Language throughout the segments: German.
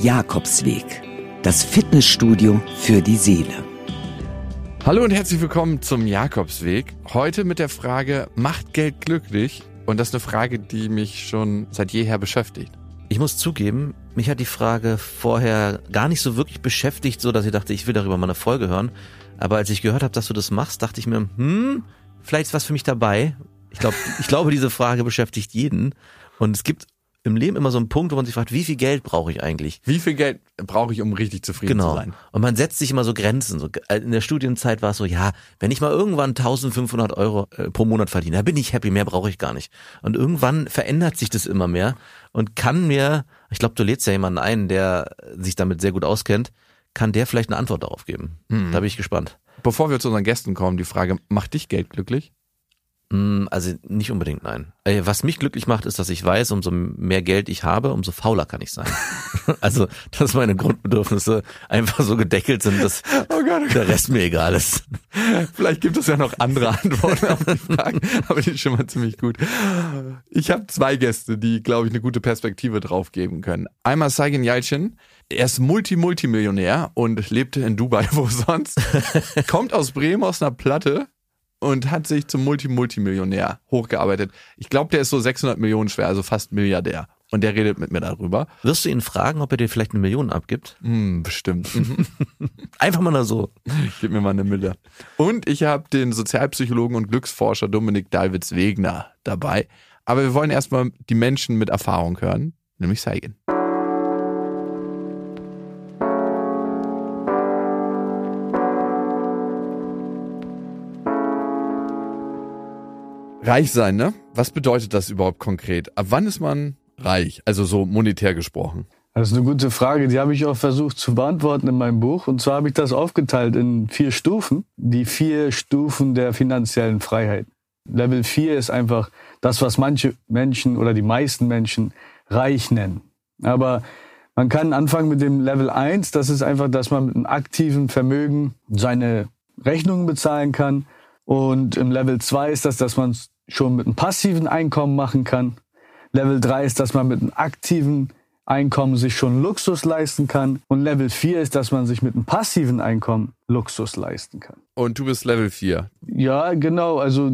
Jakobsweg, das Fitnessstudio für die Seele. Hallo und herzlich willkommen zum Jakobsweg. Heute mit der Frage, macht Geld glücklich? Und das ist eine Frage, die mich schon seit jeher beschäftigt. Ich muss zugeben, mich hat die Frage vorher gar nicht so wirklich beschäftigt, so dass ich dachte, ich will darüber mal eine Folge hören. Aber als ich gehört habe, dass du das machst, dachte ich mir, hm, vielleicht ist was für mich dabei. Ich glaube, ich glaube, diese Frage beschäftigt jeden. Und es gibt im Leben immer so einen Punkt, wo man sich fragt, wie viel Geld brauche ich eigentlich? Wie viel Geld brauche ich, um richtig zufrieden genau. zu sein? Und man setzt sich immer so Grenzen. So, in der Studienzeit war es so, ja, wenn ich mal irgendwann 1500 Euro äh, pro Monat verdiene, da bin ich happy, mehr brauche ich gar nicht. Und irgendwann verändert sich das immer mehr und kann mir, ich glaube, du lädst ja jemanden ein, der sich damit sehr gut auskennt, kann der vielleicht eine Antwort darauf geben. Mhm. Da bin ich gespannt. Bevor wir zu unseren Gästen kommen, die Frage, macht dich Geld glücklich? Mm, also nicht unbedingt, nein. Äh, was mich glücklich macht, ist, dass ich weiß, umso mehr Geld ich habe, umso fauler kann ich sein. also, dass meine Grundbedürfnisse einfach so gedeckelt sind, dass oh Gott, oh der Rest mir egal ist. Vielleicht gibt es ja noch andere Antworten auf die Fragen, aber die ist schon mal ziemlich gut. Ich habe zwei Gäste, die, glaube ich, eine gute Perspektive drauf geben können. Einmal Saigen Yalcin. Er ist Multi-Multimillionär und lebte in Dubai, wo sonst. Kommt aus Bremen, aus einer Platte und hat sich zum Multi-Multimillionär hochgearbeitet. Ich glaube, der ist so 600 Millionen schwer, also fast Milliardär. Und der redet mit mir darüber. Wirst du ihn fragen, ob er dir vielleicht eine Million abgibt? Hm, bestimmt. Einfach mal so. Gib mir mal eine Mille. Und ich habe den Sozialpsychologen und Glücksforscher Dominik Dalwitz-Wegner dabei. Aber wir wollen erstmal die Menschen mit Erfahrung hören, nämlich Seigen. Reich sein, ne? Was bedeutet das überhaupt konkret? Ab wann ist man reich? Also so monetär gesprochen. Das ist eine gute Frage, die habe ich auch versucht zu beantworten in meinem Buch. Und zwar habe ich das aufgeteilt in vier Stufen. Die vier Stufen der finanziellen Freiheit. Level 4 ist einfach das, was manche Menschen oder die meisten Menschen reich nennen. Aber man kann anfangen mit dem Level 1. Das ist einfach, dass man mit einem aktiven Vermögen seine Rechnungen bezahlen kann. Und im Level 2 ist das, dass man schon mit einem passiven Einkommen machen kann. Level 3 ist, dass man mit einem aktiven Einkommen sich schon Luxus leisten kann. Und Level 4 ist, dass man sich mit einem passiven Einkommen Luxus leisten kann. Und du bist Level 4? Ja, genau. Also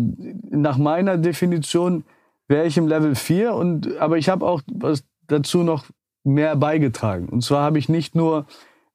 nach meiner Definition wäre ich im Level 4. Und, aber ich habe auch was dazu noch mehr beigetragen. Und zwar habe ich nicht nur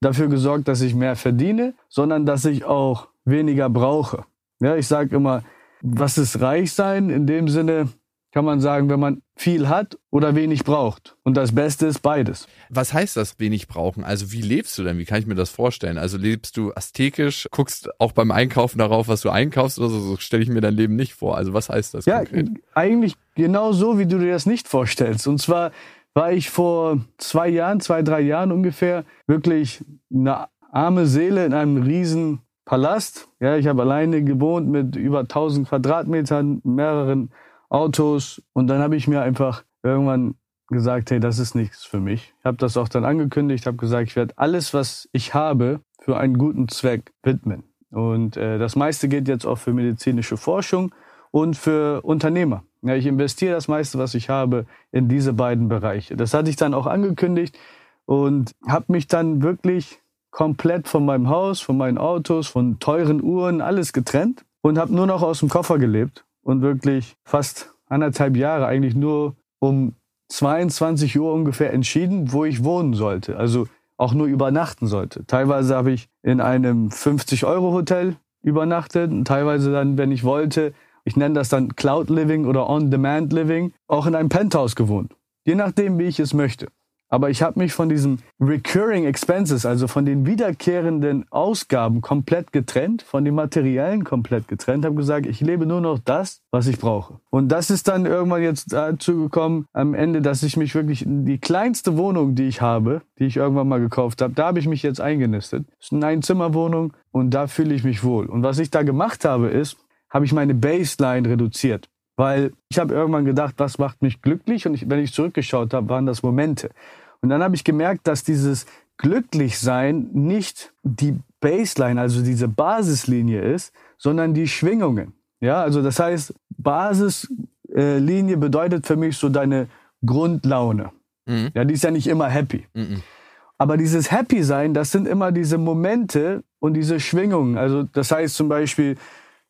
dafür gesorgt, dass ich mehr verdiene, sondern dass ich auch weniger brauche. Ja, ich sage immer, was ist reich sein? In dem Sinne kann man sagen, wenn man viel hat oder wenig braucht. Und das Beste ist beides. Was heißt das wenig brauchen? Also wie lebst du denn? Wie kann ich mir das vorstellen? Also lebst du ästhetisch, guckst auch beim Einkaufen darauf, was du einkaufst oder so? So stelle ich mir dein Leben nicht vor. Also was heißt das ja, konkret? Eigentlich genau so, wie du dir das nicht vorstellst. Und zwar war ich vor zwei Jahren, zwei, drei Jahren ungefähr wirklich eine arme Seele in einem riesen Palast. Ja, ich habe alleine gewohnt mit über 1000 Quadratmetern, mehreren Autos. Und dann habe ich mir einfach irgendwann gesagt, hey, das ist nichts für mich. Ich habe das auch dann angekündigt, habe gesagt, ich werde alles, was ich habe, für einen guten Zweck widmen. Und äh, das meiste geht jetzt auch für medizinische Forschung und für Unternehmer. Ja, ich investiere das meiste, was ich habe, in diese beiden Bereiche. Das hatte ich dann auch angekündigt und habe mich dann wirklich komplett von meinem Haus, von meinen Autos, von teuren Uhren, alles getrennt und habe nur noch aus dem Koffer gelebt und wirklich fast anderthalb Jahre eigentlich nur um 22 Uhr ungefähr entschieden, wo ich wohnen sollte. Also auch nur übernachten sollte. Teilweise habe ich in einem 50-Euro-Hotel übernachtet und teilweise dann, wenn ich wollte, ich nenne das dann Cloud Living oder On-Demand Living, auch in einem Penthouse gewohnt. Je nachdem, wie ich es möchte. Aber ich habe mich von diesen Recurring Expenses, also von den wiederkehrenden Ausgaben komplett getrennt, von den materiellen komplett getrennt, habe gesagt, ich lebe nur noch das, was ich brauche. Und das ist dann irgendwann jetzt dazu gekommen, am Ende, dass ich mich wirklich in die kleinste Wohnung, die ich habe, die ich irgendwann mal gekauft habe, da habe ich mich jetzt eingenistet. Das ist eine Einzimmerwohnung und da fühle ich mich wohl. Und was ich da gemacht habe, ist, habe ich meine Baseline reduziert. Weil ich habe irgendwann gedacht, was macht mich glücklich? Und ich, wenn ich zurückgeschaut habe, waren das Momente. Und dann habe ich gemerkt, dass dieses Glücklichsein nicht die Baseline, also diese Basislinie ist, sondern die Schwingungen. Ja, also das heißt, Basislinie bedeutet für mich so deine Grundlaune. Mhm. Ja, die ist ja nicht immer happy. Mhm. Aber dieses Happy sein, das sind immer diese Momente und diese Schwingungen. Also das heißt zum Beispiel,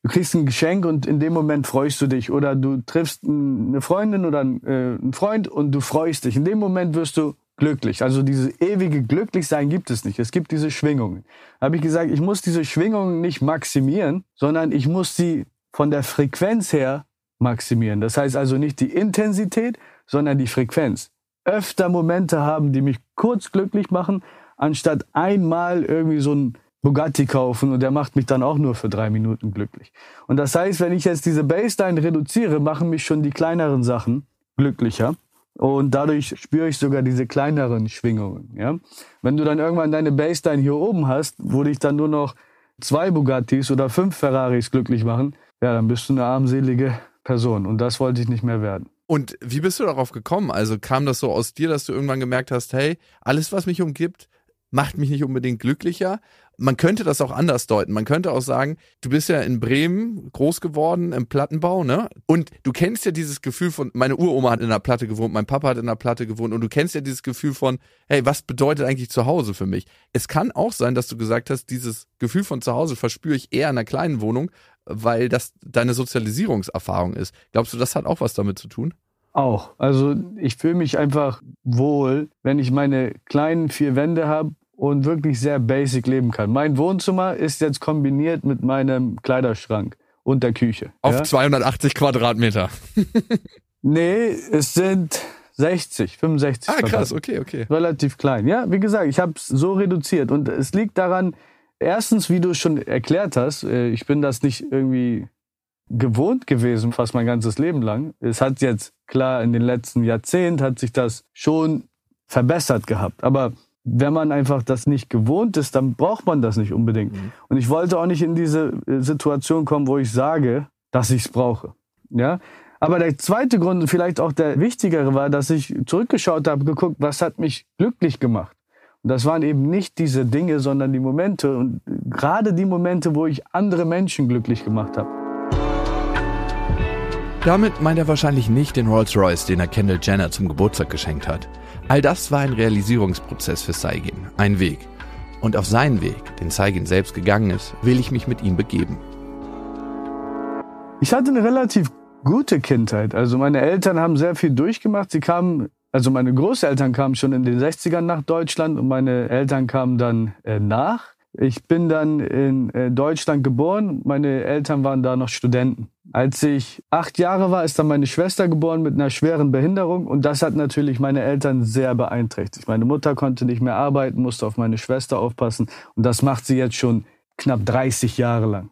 du kriegst ein Geschenk und in dem Moment freust du dich. Oder du triffst eine Freundin oder äh, einen Freund und du freust dich. In dem Moment wirst du glücklich. Also dieses ewige Glücklichsein gibt es nicht. Es gibt diese Schwingungen. Da habe ich gesagt, ich muss diese Schwingungen nicht maximieren, sondern ich muss sie von der Frequenz her maximieren. Das heißt also nicht die Intensität, sondern die Frequenz. Öfter Momente haben, die mich kurz glücklich machen, anstatt einmal irgendwie so ein Bugatti kaufen und der macht mich dann auch nur für drei Minuten glücklich. Und das heißt, wenn ich jetzt diese Baseline reduziere, machen mich schon die kleineren Sachen glücklicher. Und dadurch spüre ich sogar diese kleineren Schwingungen. Ja? Wenn du dann irgendwann deine Baseline hier oben hast, wo dich dann nur noch zwei Bugattis oder fünf Ferraris glücklich machen, ja, dann bist du eine armselige Person. Und das wollte ich nicht mehr werden. Und wie bist du darauf gekommen? Also kam das so aus dir, dass du irgendwann gemerkt hast, hey, alles, was mich umgibt, macht mich nicht unbedingt glücklicher. Man könnte das auch anders deuten. Man könnte auch sagen, du bist ja in Bremen groß geworden im Plattenbau, ne? Und du kennst ja dieses Gefühl von, meine Uroma hat in der Platte gewohnt, mein Papa hat in der Platte gewohnt und du kennst ja dieses Gefühl von, hey, was bedeutet eigentlich zu Hause für mich? Es kann auch sein, dass du gesagt hast, dieses Gefühl von zu Hause verspüre ich eher in einer kleinen Wohnung, weil das deine Sozialisierungserfahrung ist. Glaubst du, das hat auch was damit zu tun? Auch. Also ich fühle mich einfach wohl, wenn ich meine kleinen vier Wände habe und wirklich sehr basic leben kann. Mein Wohnzimmer ist jetzt kombiniert mit meinem Kleiderschrank und der Küche. Auf ja? 280 Quadratmeter. nee, es sind 60, 65. Ah, krass, okay, okay. Relativ klein. Ja, wie gesagt, ich habe es so reduziert. Und es liegt daran, erstens, wie du schon erklärt hast, äh, ich bin das nicht irgendwie gewohnt gewesen, fast mein ganzes Leben lang. Es hat jetzt, klar, in den letzten Jahrzehnten hat sich das schon verbessert gehabt. Aber wenn man einfach das nicht gewohnt ist, dann braucht man das nicht unbedingt. Mhm. Und ich wollte auch nicht in diese äh, Situation kommen, wo ich sage, dass ich es brauche. Ja? Aber der zweite Grund, und vielleicht auch der wichtigere, war, dass ich zurückgeschaut habe, geguckt, was hat mich glücklich gemacht. Und das waren eben nicht diese Dinge, sondern die Momente und gerade die Momente, wo ich andere Menschen glücklich gemacht habe. Damit meint er wahrscheinlich nicht den Rolls-Royce, den er Kendall Jenner zum Geburtstag geschenkt hat. All das war ein Realisierungsprozess für Saigin, ein Weg. Und auf seinen Weg, den Saigin selbst gegangen ist, will ich mich mit ihm begeben. Ich hatte eine relativ gute Kindheit. Also meine Eltern haben sehr viel durchgemacht. Sie kamen, also meine Großeltern kamen schon in den 60ern nach Deutschland und meine Eltern kamen dann äh, nach. Ich bin dann in äh, Deutschland geboren. Meine Eltern waren da noch Studenten. Als ich acht Jahre war, ist dann meine Schwester geboren mit einer schweren Behinderung und das hat natürlich meine Eltern sehr beeinträchtigt. Meine Mutter konnte nicht mehr arbeiten, musste auf meine Schwester aufpassen und das macht sie jetzt schon knapp 30 Jahre lang.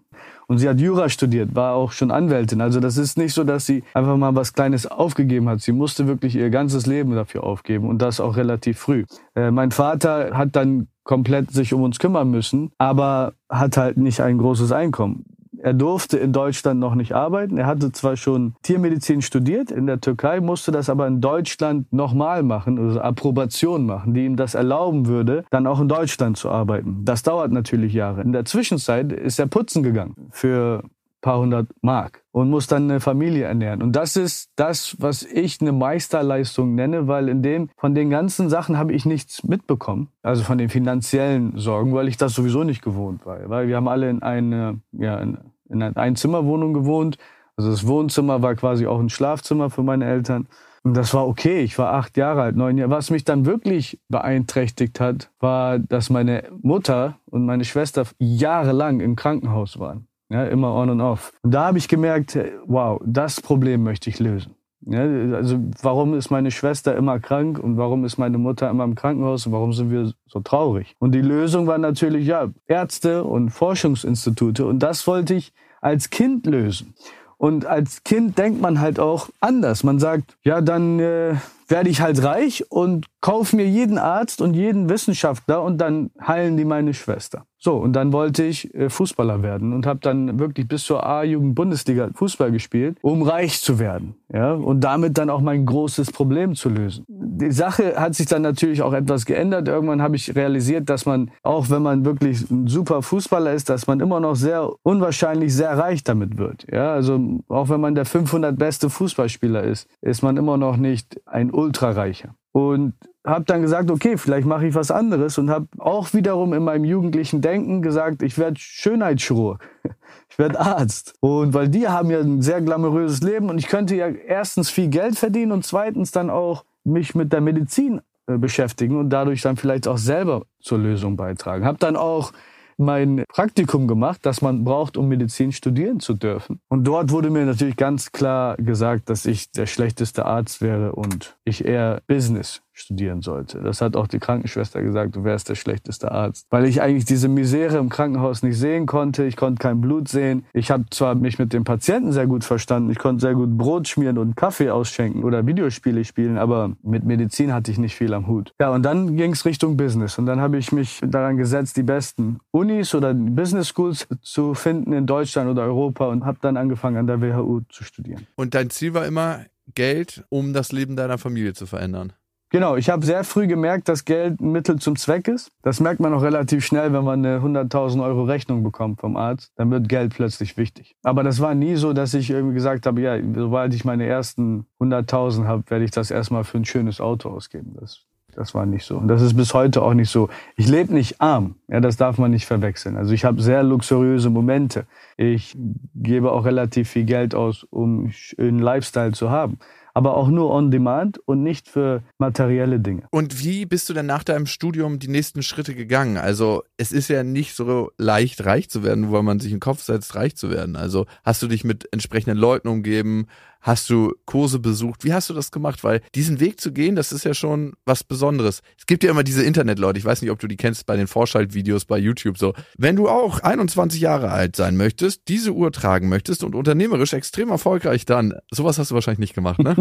Und sie hat Jura studiert, war auch schon Anwältin. Also das ist nicht so, dass sie einfach mal was Kleines aufgegeben hat. Sie musste wirklich ihr ganzes Leben dafür aufgeben und das auch relativ früh. Äh, mein Vater hat dann komplett sich um uns kümmern müssen, aber hat halt nicht ein großes Einkommen. Er durfte in Deutschland noch nicht arbeiten. Er hatte zwar schon Tiermedizin studiert in der Türkei, musste das aber in Deutschland nochmal machen, also Approbation machen, die ihm das erlauben würde, dann auch in Deutschland zu arbeiten. Das dauert natürlich Jahre. In der Zwischenzeit ist er putzen gegangen für paar hundert Mark und muss dann eine Familie ernähren. Und das ist das, was ich eine Meisterleistung nenne, weil in dem, von den ganzen Sachen habe ich nichts mitbekommen. Also von den finanziellen Sorgen, weil ich das sowieso nicht gewohnt war. Weil wir haben alle in eine, ja, in, in einer Einzimmerwohnung gewohnt. Also das Wohnzimmer war quasi auch ein Schlafzimmer für meine Eltern. Und das war okay. Ich war acht Jahre alt, neun Jahre. Was mich dann wirklich beeinträchtigt hat, war, dass meine Mutter und meine Schwester jahrelang im Krankenhaus waren. Ja, immer on und off. Und da habe ich gemerkt, wow, das Problem möchte ich lösen. Ja, also warum ist meine Schwester immer krank und warum ist meine Mutter immer im Krankenhaus und warum sind wir so traurig? Und die Lösung war natürlich, ja, Ärzte und Forschungsinstitute und das wollte ich als Kind lösen. Und als Kind denkt man halt auch anders. Man sagt, ja, dann äh, werde ich halt reich und kaufe mir jeden Arzt und jeden Wissenschaftler und dann heilen die meine Schwester. So, und dann wollte ich äh, Fußballer werden und habe dann wirklich bis zur A-Jugend-Bundesliga Fußball gespielt, um reich zu werden. Ja, und damit dann auch mein großes Problem zu lösen. Die Sache hat sich dann natürlich auch etwas geändert. Irgendwann habe ich realisiert, dass man, auch wenn man wirklich ein super Fußballer ist, dass man immer noch sehr unwahrscheinlich sehr reich damit wird. Ja, also auch wenn man der 500 beste Fußballspieler ist, ist man immer noch nicht ein Ultrareicher. Und habe dann gesagt, okay, vielleicht mache ich was anderes und habe auch wiederum in meinem jugendlichen Denken gesagt, ich werde Schönheitschirurg. Ich werde Arzt. Und weil die haben ja ein sehr glamouröses Leben und ich könnte ja erstens viel Geld verdienen und zweitens dann auch mich mit der Medizin äh, beschäftigen und dadurch dann vielleicht auch selber zur Lösung beitragen. Habe dann auch mein Praktikum gemacht, das man braucht, um Medizin studieren zu dürfen. Und dort wurde mir natürlich ganz klar gesagt, dass ich der schlechteste Arzt wäre und ich eher Business studieren sollte. Das hat auch die Krankenschwester gesagt, du wärst der schlechteste Arzt. Weil ich eigentlich diese Misere im Krankenhaus nicht sehen konnte. Ich konnte kein Blut sehen. Ich habe zwar mich mit dem Patienten sehr gut verstanden. Ich konnte sehr gut Brot schmieren und Kaffee ausschenken oder Videospiele spielen, aber mit Medizin hatte ich nicht viel am Hut. Ja, und dann ging es Richtung Business. Und dann habe ich mich daran gesetzt, die besten Unis oder Business Schools zu finden in Deutschland oder Europa und habe dann angefangen, an der WHU zu studieren. Und dein Ziel war immer Geld, um das Leben deiner Familie zu verändern? Genau, ich habe sehr früh gemerkt, dass Geld ein Mittel zum Zweck ist. Das merkt man auch relativ schnell, wenn man eine 100.000 Euro Rechnung bekommt vom Arzt. Dann wird Geld plötzlich wichtig. Aber das war nie so, dass ich irgendwie gesagt habe, ja, sobald ich meine ersten 100.000 habe, werde ich das erstmal für ein schönes Auto ausgeben. Das, das war nicht so. Und das ist bis heute auch nicht so. Ich lebe nicht arm. Ja, das darf man nicht verwechseln. Also ich habe sehr luxuriöse Momente. Ich gebe auch relativ viel Geld aus, um einen Lifestyle zu haben aber auch nur on demand und nicht für materielle Dinge. Und wie bist du denn nach deinem Studium die nächsten Schritte gegangen? Also es ist ja nicht so leicht, reich zu werden, wo man sich in den Kopf setzt, reich zu werden. Also hast du dich mit entsprechenden Leuten umgeben? Hast du Kurse besucht? Wie hast du das gemacht? Weil diesen Weg zu gehen, das ist ja schon was Besonderes. Es gibt ja immer diese Internetleute, ich weiß nicht, ob du die kennst bei den Vorschaltvideos bei YouTube so. Wenn du auch 21 Jahre alt sein möchtest, diese Uhr tragen möchtest und unternehmerisch extrem erfolgreich dann, sowas hast du wahrscheinlich nicht gemacht, ne?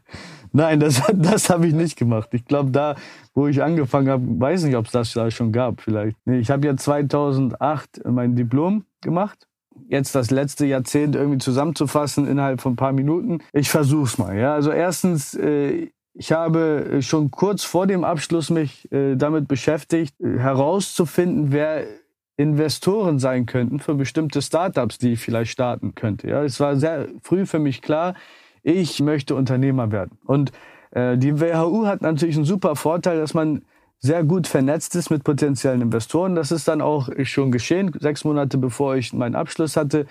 Nein, das, das habe ich nicht gemacht. Ich glaube, da, wo ich angefangen habe, weiß nicht, ob es das da schon gab vielleicht. Nee, ich habe ja 2008 mein Diplom gemacht jetzt das letzte Jahrzehnt irgendwie zusammenzufassen innerhalb von ein paar Minuten. Ich versuch's mal. Ja, also erstens, äh, ich habe schon kurz vor dem Abschluss mich äh, damit beschäftigt, herauszufinden, wer Investoren sein könnten für bestimmte Startups, die ich vielleicht starten könnte. Ja, es war sehr früh für mich klar, ich möchte Unternehmer werden. Und äh, die WHU hat natürlich einen super Vorteil, dass man sehr gut vernetzt ist mit potenziellen Investoren. Das ist dann auch schon geschehen. Sechs Monate bevor ich meinen Abschluss hatte,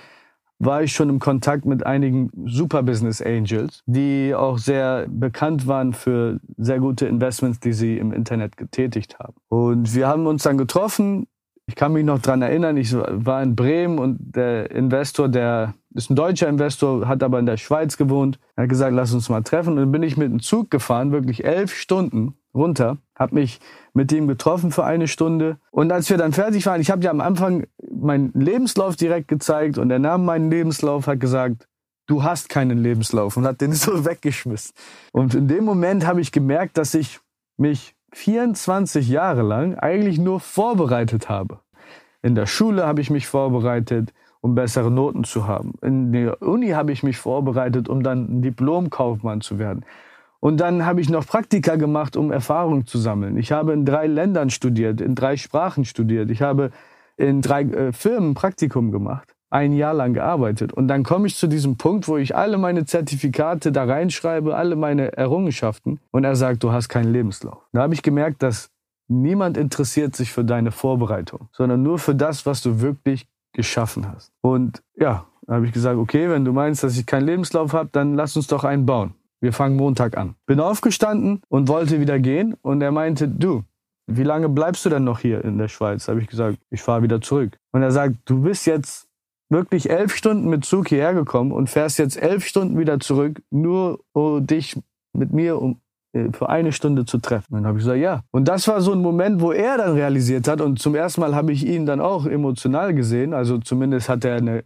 war ich schon im Kontakt mit einigen Super Business Angels, die auch sehr bekannt waren für sehr gute Investments, die sie im Internet getätigt haben. Und wir haben uns dann getroffen. Ich kann mich noch dran erinnern, ich war in Bremen und der Investor, der ist ein deutscher Investor, hat aber in der Schweiz gewohnt, er hat gesagt, lass uns mal treffen. Und dann bin ich mit dem Zug gefahren, wirklich elf Stunden runter, habe mich mit ihm getroffen für eine Stunde. Und als wir dann fertig waren, ich habe ja am Anfang meinen Lebenslauf direkt gezeigt und er nahm meinen Lebenslauf, hat gesagt, du hast keinen Lebenslauf und hat den so weggeschmissen. Und in dem Moment habe ich gemerkt, dass ich mich 24 Jahre lang eigentlich nur vorbereitet habe. In der Schule habe ich mich vorbereitet, um bessere Noten zu haben. In der Uni habe ich mich vorbereitet, um dann Diplomkaufmann zu werden. Und dann habe ich noch Praktika gemacht, um Erfahrung zu sammeln. Ich habe in drei Ländern studiert, in drei Sprachen studiert. Ich habe in drei äh, Firmen Praktikum gemacht, ein Jahr lang gearbeitet. Und dann komme ich zu diesem Punkt, wo ich alle meine Zertifikate da reinschreibe, alle meine Errungenschaften. Und er sagt, du hast keinen Lebenslauf. Da habe ich gemerkt, dass niemand interessiert sich für deine Vorbereitung, sondern nur für das, was du wirklich geschaffen hast. Und ja, da habe ich gesagt, okay, wenn du meinst, dass ich keinen Lebenslauf habe, dann lass uns doch einen bauen. Wir fangen Montag an. Bin aufgestanden und wollte wieder gehen und er meinte, du, wie lange bleibst du denn noch hier in der Schweiz? Habe ich gesagt, ich fahre wieder zurück. Und er sagt, du bist jetzt wirklich elf Stunden mit Zug hierher gekommen und fährst jetzt elf Stunden wieder zurück, nur um dich mit mir um, äh, für eine Stunde zu treffen. Dann habe ich gesagt, ja. Und das war so ein Moment, wo er dann realisiert hat und zum ersten Mal habe ich ihn dann auch emotional gesehen, also zumindest hat er eine,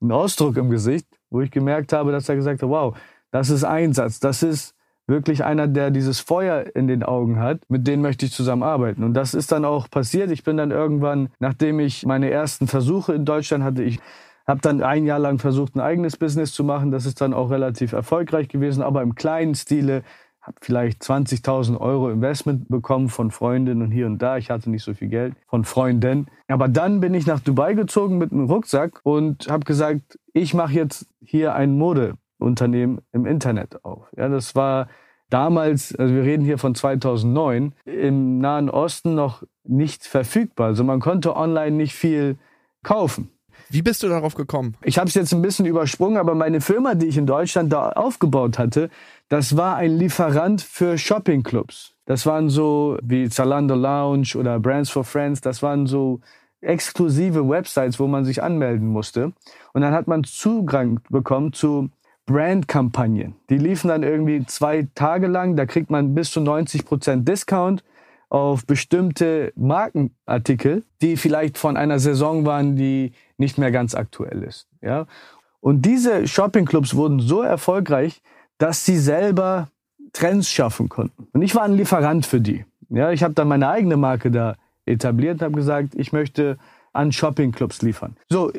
einen Ausdruck im Gesicht, wo ich gemerkt habe, dass er gesagt hat, wow, das ist Einsatz. Das ist wirklich einer, der dieses Feuer in den Augen hat. Mit denen möchte ich zusammenarbeiten. Und das ist dann auch passiert. Ich bin dann irgendwann, nachdem ich meine ersten Versuche in Deutschland hatte, ich habe dann ein Jahr lang versucht, ein eigenes Business zu machen. Das ist dann auch relativ erfolgreich gewesen, aber im kleinen Stile. Habe vielleicht 20.000 Euro Investment bekommen von Freundinnen und hier und da. Ich hatte nicht so viel Geld von Freunden. Aber dann bin ich nach Dubai gezogen mit einem Rucksack und habe gesagt, ich mache jetzt hier ein Mode Unternehmen im Internet auf. Ja, das war damals, also wir reden hier von 2009, im Nahen Osten noch nicht verfügbar. Also man konnte online nicht viel kaufen. Wie bist du darauf gekommen? Ich habe es jetzt ein bisschen übersprungen, aber meine Firma, die ich in Deutschland da aufgebaut hatte, das war ein Lieferant für Shoppingclubs. Das waren so wie Zalando Lounge oder Brands for Friends. Das waren so exklusive Websites, wo man sich anmelden musste. Und dann hat man Zugang bekommen zu Brandkampagnen. Die liefen dann irgendwie zwei Tage lang. Da kriegt man bis zu 90 Prozent Discount auf bestimmte Markenartikel, die vielleicht von einer Saison waren, die nicht mehr ganz aktuell ist. Ja? Und diese Shoppingclubs wurden so erfolgreich, dass sie selber Trends schaffen konnten. Und ich war ein Lieferant für die. Ja, ich habe dann meine eigene Marke da etabliert habe gesagt, ich möchte an Shoppingclubs liefern. So,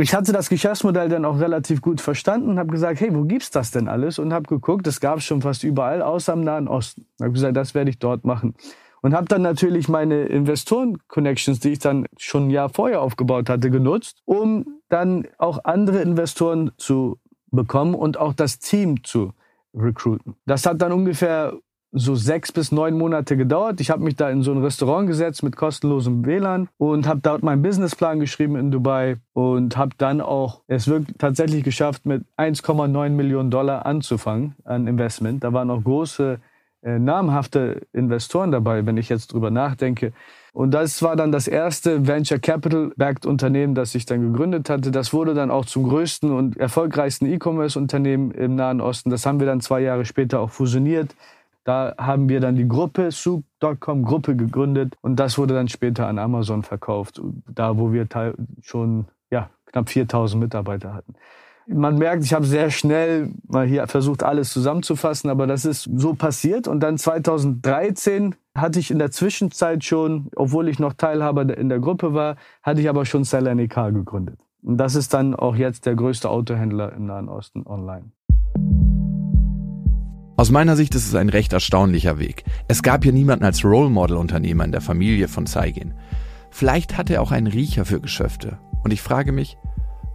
ich hatte das Geschäftsmodell dann auch relativ gut verstanden und habe gesagt, hey, wo gibt's das denn alles? Und habe geguckt, das gab es schon fast überall, außer im Nahen Osten. Habe gesagt, das werde ich dort machen. Und habe dann natürlich meine Investoren-Connections, die ich dann schon ein Jahr vorher aufgebaut hatte, genutzt, um dann auch andere Investoren zu bekommen und auch das Team zu recruiten. Das hat dann ungefähr so sechs bis neun Monate gedauert. Ich habe mich da in so ein Restaurant gesetzt mit kostenlosem WLAN und habe dort meinen Businessplan geschrieben in Dubai und habe dann auch es wirklich tatsächlich geschafft, mit 1,9 Millionen Dollar anzufangen an Investment. Da waren auch große äh, namhafte Investoren dabei, wenn ich jetzt drüber nachdenke. Und das war dann das erste Venture Capital backed Unternehmen, das ich dann gegründet hatte. Das wurde dann auch zum größten und erfolgreichsten E-Commerce Unternehmen im Nahen Osten. Das haben wir dann zwei Jahre später auch fusioniert. Da haben wir dann die Gruppe, Soup.com Gruppe gegründet und das wurde dann später an Amazon verkauft, da wo wir schon ja, knapp 4000 Mitarbeiter hatten man merkt, ich habe sehr schnell mal hier versucht, alles zusammenzufassen, aber das ist so passiert. Und dann 2013 hatte ich in der Zwischenzeit schon, obwohl ich noch Teilhaber in der Gruppe war, hatte ich aber schon Seller gegründet. Und das ist dann auch jetzt der größte Autohändler im Nahen Osten online. Aus meiner Sicht ist es ein recht erstaunlicher Weg. Es gab hier niemanden als Role Model Unternehmer in der Familie von Saigin. Vielleicht hatte er auch einen Riecher für Geschäfte. Und ich frage mich,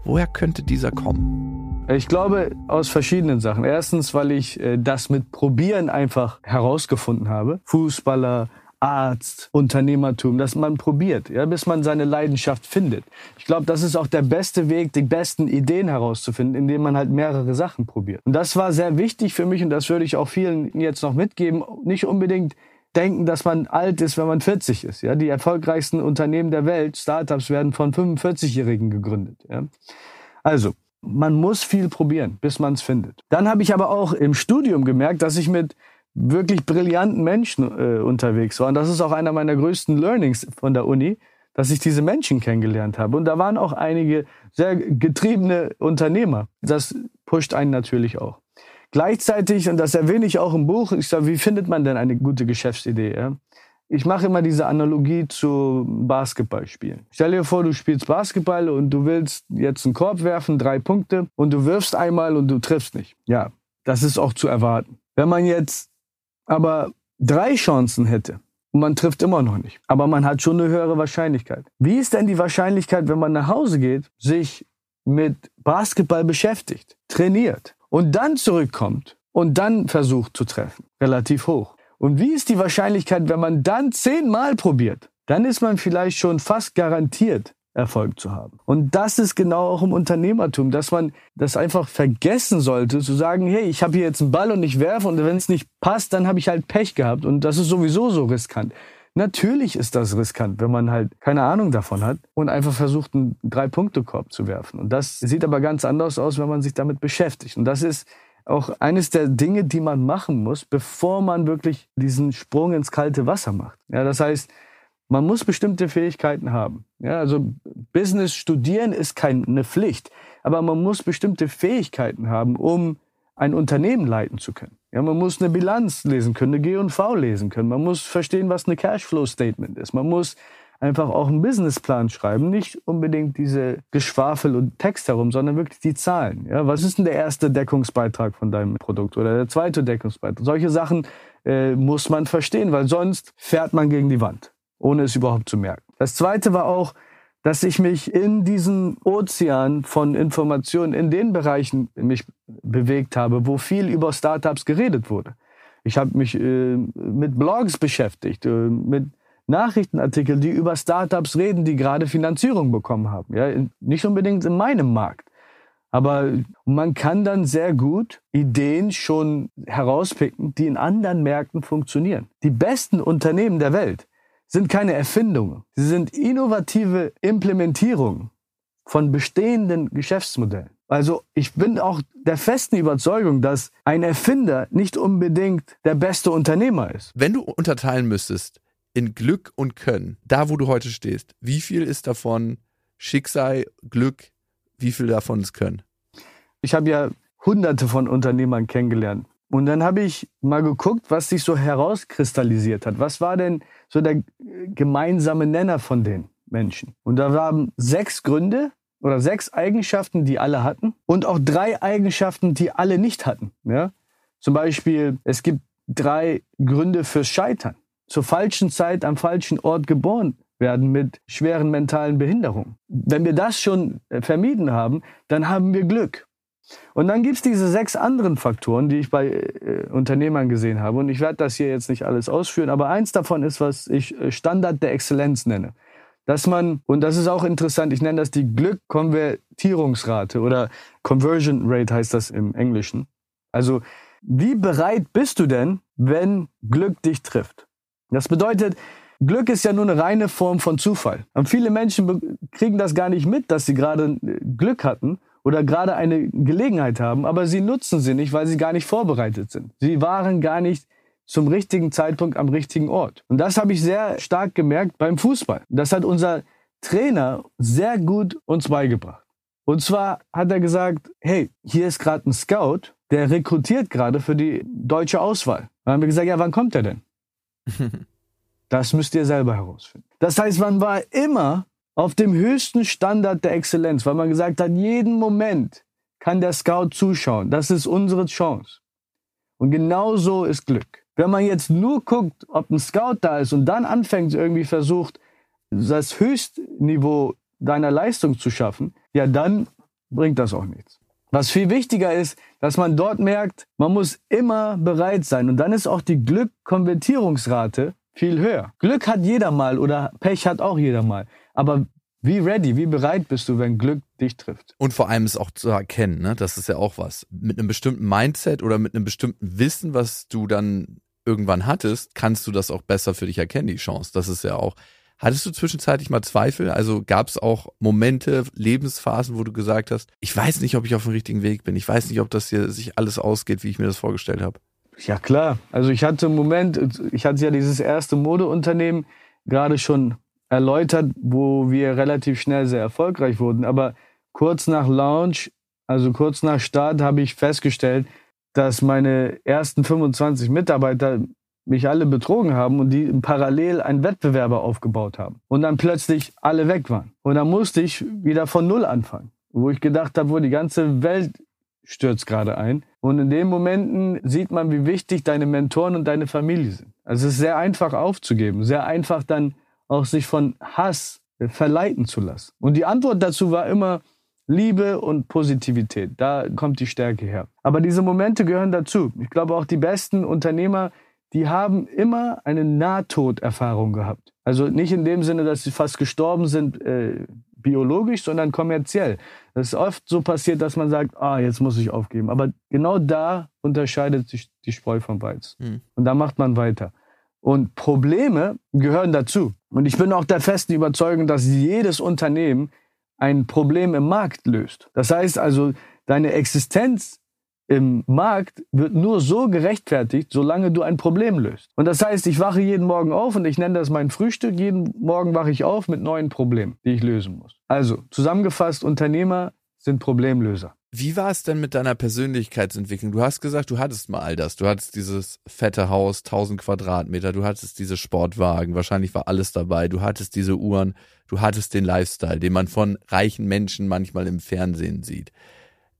Woher könnte dieser kommen? Ich glaube aus verschiedenen Sachen. Erstens, weil ich äh, das mit Probieren einfach herausgefunden habe. Fußballer, Arzt, Unternehmertum, dass man probiert, ja, bis man seine Leidenschaft findet. Ich glaube, das ist auch der beste Weg, die besten Ideen herauszufinden, indem man halt mehrere Sachen probiert. Und das war sehr wichtig für mich und das würde ich auch vielen jetzt noch mitgeben. Nicht unbedingt denken, dass man alt ist, wenn man 40 ist. Ja, die erfolgreichsten Unternehmen der Welt, Startups, werden von 45-Jährigen gegründet. Ja? Also, man muss viel probieren, bis man es findet. Dann habe ich aber auch im Studium gemerkt, dass ich mit wirklich brillanten Menschen äh, unterwegs war. Und das ist auch einer meiner größten Learnings von der Uni, dass ich diese Menschen kennengelernt habe. Und da waren auch einige sehr getriebene Unternehmer. Das pusht einen natürlich auch. Gleichzeitig, und das erwähne ich auch im Buch, ich sage, wie findet man denn eine gute Geschäftsidee? Ja? Ich mache immer diese Analogie zu Basketballspielen. Stell dir vor, du spielst Basketball und du willst jetzt einen Korb werfen, drei Punkte, und du wirfst einmal und du triffst nicht. Ja, das ist auch zu erwarten. Wenn man jetzt aber drei Chancen hätte und man trifft immer noch nicht, aber man hat schon eine höhere Wahrscheinlichkeit. Wie ist denn die Wahrscheinlichkeit, wenn man nach Hause geht, sich mit Basketball beschäftigt, trainiert und dann zurückkommt und dann versucht zu treffen. Relativ hoch. Und wie ist die Wahrscheinlichkeit, wenn man dann zehnmal probiert? Dann ist man vielleicht schon fast garantiert, Erfolg zu haben. Und das ist genau auch im Unternehmertum, dass man das einfach vergessen sollte, zu sagen, hey, ich habe hier jetzt einen Ball und ich werfe und wenn es nicht passt, dann habe ich halt Pech gehabt und das ist sowieso so riskant. Natürlich ist das riskant, wenn man halt keine Ahnung davon hat und einfach versucht, einen Drei-Punkte-Korb zu werfen. Und das sieht aber ganz anders aus, wenn man sich damit beschäftigt. Und das ist auch eines der Dinge, die man machen muss, bevor man wirklich diesen Sprung ins kalte Wasser macht. Ja, das heißt, man muss bestimmte Fähigkeiten haben. Ja, also Business studieren ist keine Pflicht, aber man muss bestimmte Fähigkeiten haben, um ein Unternehmen leiten zu können. Ja, man muss eine Bilanz lesen können, eine G&V lesen können. Man muss verstehen, was eine Cashflow-Statement ist. Man muss einfach auch einen Businessplan schreiben. Nicht unbedingt diese Geschwafel und Text herum, sondern wirklich die Zahlen. Ja, was ist denn der erste Deckungsbeitrag von deinem Produkt oder der zweite Deckungsbeitrag? Solche Sachen äh, muss man verstehen, weil sonst fährt man gegen die Wand, ohne es überhaupt zu merken. Das zweite war auch, dass ich mich in diesen Ozean von Informationen in den Bereichen mich bewegt habe, wo viel über Startups geredet wurde. Ich habe mich äh, mit Blogs beschäftigt, äh, mit Nachrichtenartikeln, die über Startups reden, die gerade Finanzierung bekommen haben. Ja, nicht unbedingt in meinem Markt. Aber man kann dann sehr gut Ideen schon herauspicken, die in anderen Märkten funktionieren. Die besten Unternehmen der Welt sind keine Erfindungen. Sie sind innovative Implementierungen von bestehenden Geschäftsmodellen. Also ich bin auch der festen Überzeugung, dass ein Erfinder nicht unbedingt der beste Unternehmer ist. Wenn du unterteilen müsstest in Glück und Können, da wo du heute stehst, wie viel ist davon Schicksal, Glück, wie viel davon ist Können? Ich habe ja hunderte von Unternehmern kennengelernt. Und dann habe ich mal geguckt, was sich so herauskristallisiert hat. Was war denn so der gemeinsame Nenner von den Menschen? Und da waren sechs Gründe, oder sechs Eigenschaften, die alle hatten und auch drei Eigenschaften, die alle nicht hatten. Ja? Zum Beispiel, es gibt drei Gründe fürs Scheitern. Zur falschen Zeit am falschen Ort geboren werden mit schweren mentalen Behinderungen. Wenn wir das schon äh, vermieden haben, dann haben wir Glück. Und dann gibt es diese sechs anderen Faktoren, die ich bei äh, Unternehmern gesehen habe. Und ich werde das hier jetzt nicht alles ausführen, aber eins davon ist, was ich äh, Standard der Exzellenz nenne dass man, und das ist auch interessant, ich nenne das die Glückkonvertierungsrate oder Conversion Rate heißt das im Englischen. Also, wie bereit bist du denn, wenn Glück dich trifft? Das bedeutet, Glück ist ja nur eine reine Form von Zufall. Und viele Menschen kriegen das gar nicht mit, dass sie gerade Glück hatten oder gerade eine Gelegenheit haben, aber sie nutzen sie nicht, weil sie gar nicht vorbereitet sind. Sie waren gar nicht zum richtigen Zeitpunkt am richtigen Ort. Und das habe ich sehr stark gemerkt beim Fußball. Das hat unser Trainer sehr gut uns beigebracht. Und zwar hat er gesagt, hey, hier ist gerade ein Scout, der rekrutiert gerade für die deutsche Auswahl. Dann haben wir gesagt, ja, wann kommt er denn? das müsst ihr selber herausfinden. Das heißt, man war immer auf dem höchsten Standard der Exzellenz, weil man gesagt hat, jeden Moment kann der Scout zuschauen. Das ist unsere Chance. Und genau so ist Glück. Wenn man jetzt nur guckt, ob ein Scout da ist und dann anfängt, irgendwie versucht, das Höchstniveau deiner Leistung zu schaffen, ja, dann bringt das auch nichts. Was viel wichtiger ist, dass man dort merkt, man muss immer bereit sein. Und dann ist auch die Glückkonvertierungsrate viel höher. Glück hat jeder mal oder Pech hat auch jeder mal. Aber wie ready, wie bereit bist du, wenn Glück dich trifft? Und vor allem es auch zu erkennen, ne? das ist ja auch was. Mit einem bestimmten Mindset oder mit einem bestimmten Wissen, was du dann irgendwann hattest, kannst du das auch besser für dich erkennen, die Chance. Das ist ja auch. Hattest du zwischenzeitlich mal Zweifel? Also gab es auch Momente, Lebensphasen, wo du gesagt hast, ich weiß nicht, ob ich auf dem richtigen Weg bin. Ich weiß nicht, ob das hier sich alles ausgeht, wie ich mir das vorgestellt habe. Ja klar. Also ich hatte einen Moment, ich hatte ja dieses erste Modeunternehmen gerade schon erläutert, wo wir relativ schnell sehr erfolgreich wurden. Aber kurz nach Launch, also kurz nach Start, habe ich festgestellt, dass meine ersten 25 Mitarbeiter mich alle betrogen haben und die parallel einen Wettbewerber aufgebaut haben. Und dann plötzlich alle weg waren. Und dann musste ich wieder von Null anfangen, wo ich gedacht habe, wo die ganze Welt stürzt gerade ein. Und in den Momenten sieht man, wie wichtig deine Mentoren und deine Familie sind. Also es ist sehr einfach aufzugeben, sehr einfach dann auch sich von Hass verleiten zu lassen. Und die Antwort dazu war immer, Liebe und Positivität, da kommt die Stärke her. Aber diese Momente gehören dazu. Ich glaube auch die besten Unternehmer, die haben immer eine Nahtoderfahrung gehabt. Also nicht in dem Sinne, dass sie fast gestorben sind äh, biologisch, sondern kommerziell. Das ist oft so passiert, dass man sagt, ah, jetzt muss ich aufgeben. Aber genau da unterscheidet sich die Spreu vom Weiz. Mhm. Und da macht man weiter. Und Probleme gehören dazu. Und ich bin auch der festen Überzeugung, dass jedes Unternehmen ein Problem im Markt löst. Das heißt also, deine Existenz im Markt wird nur so gerechtfertigt, solange du ein Problem löst. Und das heißt, ich wache jeden Morgen auf und ich nenne das mein Frühstück. Jeden Morgen wache ich auf mit neuen Problemen, die ich lösen muss. Also, zusammengefasst, Unternehmer sind Problemlöser. Wie war es denn mit deiner Persönlichkeitsentwicklung? Du hast gesagt, du hattest mal all das. Du hattest dieses fette Haus, 1000 Quadratmeter, du hattest diese Sportwagen, wahrscheinlich war alles dabei. Du hattest diese Uhren, du hattest den Lifestyle, den man von reichen Menschen manchmal im Fernsehen sieht.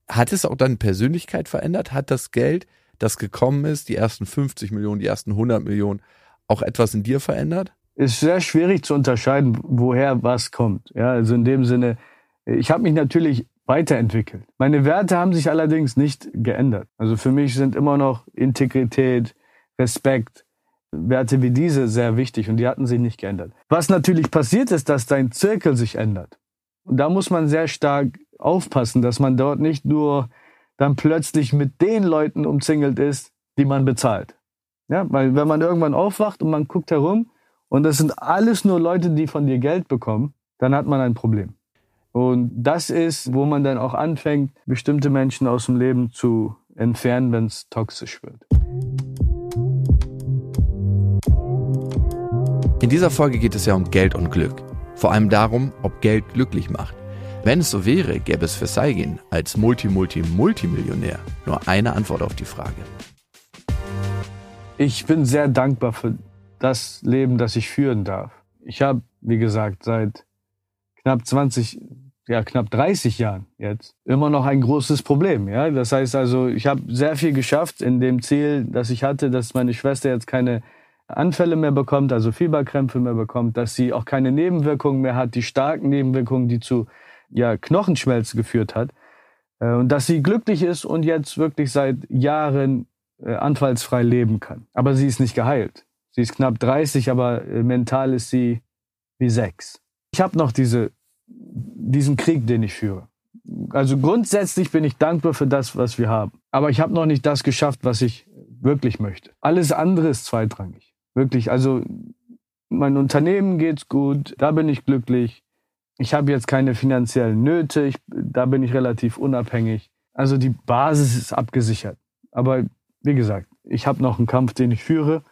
Hat es auch deine Persönlichkeit verändert? Hat das Geld, das gekommen ist, die ersten 50 Millionen, die ersten 100 Millionen, auch etwas in dir verändert? Ist sehr schwierig zu unterscheiden, woher was kommt. Ja, also in dem Sinne, ich habe mich natürlich weiterentwickelt. Meine Werte haben sich allerdings nicht geändert. Also für mich sind immer noch Integrität, Respekt, Werte wie diese sehr wichtig und die hatten sich nicht geändert. Was natürlich passiert ist, dass dein Zirkel sich ändert. Und da muss man sehr stark aufpassen, dass man dort nicht nur dann plötzlich mit den Leuten umzingelt ist, die man bezahlt. Ja, weil wenn man irgendwann aufwacht und man guckt herum und das sind alles nur Leute, die von dir Geld bekommen, dann hat man ein Problem. Und das ist, wo man dann auch anfängt, bestimmte Menschen aus dem Leben zu entfernen, wenn es toxisch wird. In dieser Folge geht es ja um Geld und Glück. Vor allem darum, ob Geld glücklich macht. Wenn es so wäre, gäbe es für Saigin als Multi-Multi-Multimillionär nur eine Antwort auf die Frage. Ich bin sehr dankbar für das Leben, das ich führen darf. Ich habe, wie gesagt, seit knapp 20, ja knapp 30 Jahren jetzt immer noch ein großes Problem. Ja, das heißt also, ich habe sehr viel geschafft in dem Ziel, das ich hatte, dass meine Schwester jetzt keine Anfälle mehr bekommt, also Fieberkrämpfe mehr bekommt, dass sie auch keine Nebenwirkungen mehr hat, die starken Nebenwirkungen, die zu ja, Knochenschmelze geführt hat. Äh, und dass sie glücklich ist und jetzt wirklich seit Jahren äh, anfallsfrei leben kann. Aber sie ist nicht geheilt. Sie ist knapp 30, aber äh, mental ist sie wie sechs. Ich habe noch diese, diesen Krieg, den ich führe. Also grundsätzlich bin ich dankbar für das, was wir haben. Aber ich habe noch nicht das geschafft, was ich wirklich möchte. Alles andere ist zweitrangig. Wirklich. Also mein Unternehmen geht's gut, da bin ich glücklich. Ich habe jetzt keine finanziellen Nöte, ich, da bin ich relativ unabhängig. Also die Basis ist abgesichert. Aber wie gesagt, ich habe noch einen Kampf, den ich führe.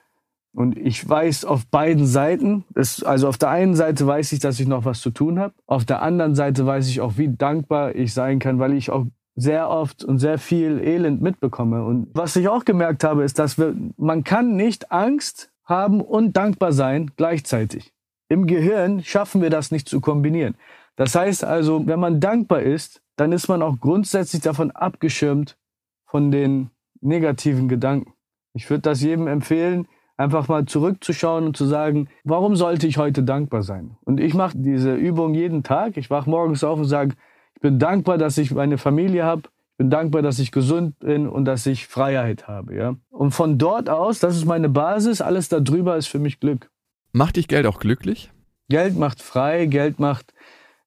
Und ich weiß auf beiden Seiten, das, also auf der einen Seite weiß ich, dass ich noch was zu tun habe. Auf der anderen Seite weiß ich auch, wie dankbar ich sein kann, weil ich auch sehr oft und sehr viel Elend mitbekomme. Und was ich auch gemerkt habe, ist, dass wir, man kann nicht Angst haben und dankbar sein gleichzeitig. Im Gehirn schaffen wir das nicht zu kombinieren. Das heißt also, wenn man dankbar ist, dann ist man auch grundsätzlich davon abgeschirmt von den negativen Gedanken. Ich würde das jedem empfehlen, einfach mal zurückzuschauen und zu sagen, warum sollte ich heute dankbar sein? Und ich mache diese Übung jeden Tag. Ich wache morgens auf und sage, ich bin dankbar, dass ich meine Familie habe. Ich bin dankbar, dass ich gesund bin und dass ich Freiheit habe. Ja? Und von dort aus, das ist meine Basis, alles darüber ist für mich Glück. Macht dich Geld auch glücklich? Geld macht frei, Geld macht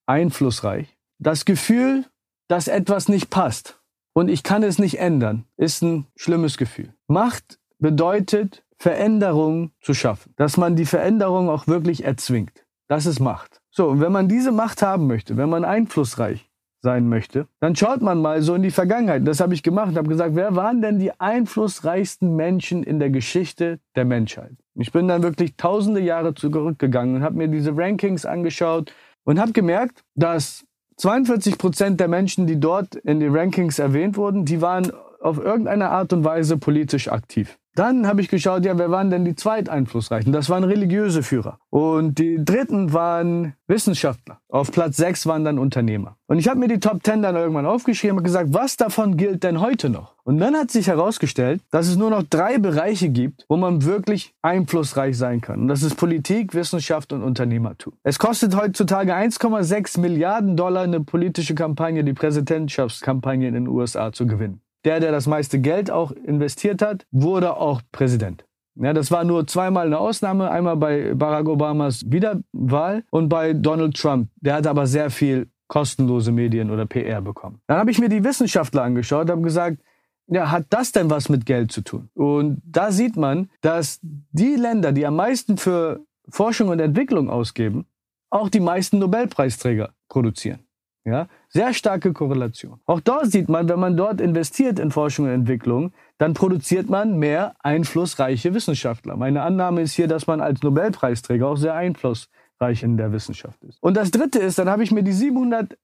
einflussreich. Das Gefühl, dass etwas nicht passt und ich kann es nicht ändern, ist ein schlimmes Gefühl. Macht bedeutet, Veränderung zu schaffen. Dass man die Veränderung auch wirklich erzwingt. Das ist Macht. So, und wenn man diese Macht haben möchte, wenn man einflussreich sein möchte, dann schaut man mal so in die Vergangenheit. Das habe ich gemacht habe gesagt, wer waren denn die einflussreichsten Menschen in der Geschichte der Menschheit? Ich bin dann wirklich tausende Jahre zurückgegangen und habe mir diese Rankings angeschaut und habe gemerkt, dass 42 Prozent der Menschen, die dort in den Rankings erwähnt wurden, die waren auf irgendeine Art und Weise politisch aktiv. Dann habe ich geschaut, ja, wer waren denn die zweiteinflussreichen? Das waren religiöse Führer. Und die dritten waren Wissenschaftler. Auf Platz sechs waren dann Unternehmer. Und ich habe mir die Top Ten dann irgendwann aufgeschrieben und gesagt, was davon gilt denn heute noch? Und dann hat sich herausgestellt, dass es nur noch drei Bereiche gibt, wo man wirklich einflussreich sein kann. Und das ist Politik, Wissenschaft und Unternehmertum. Es kostet heutzutage 1,6 Milliarden Dollar eine politische Kampagne, die Präsidentschaftskampagne in den USA zu gewinnen der, der das meiste Geld auch investiert hat, wurde auch Präsident. Ja, das war nur zweimal eine Ausnahme, einmal bei Barack Obamas Wiederwahl und bei Donald Trump. Der hat aber sehr viel kostenlose Medien oder PR bekommen. Dann habe ich mir die Wissenschaftler angeschaut, habe gesagt, ja, hat das denn was mit Geld zu tun? Und da sieht man, dass die Länder, die am meisten für Forschung und Entwicklung ausgeben, auch die meisten Nobelpreisträger produzieren. Ja, sehr starke Korrelation. Auch dort sieht man, wenn man dort investiert in Forschung und Entwicklung, dann produziert man mehr einflussreiche Wissenschaftler. Meine Annahme ist hier, dass man als Nobelpreisträger auch sehr einflussreich in der Wissenschaft ist. Und das dritte ist, dann habe ich mir die 700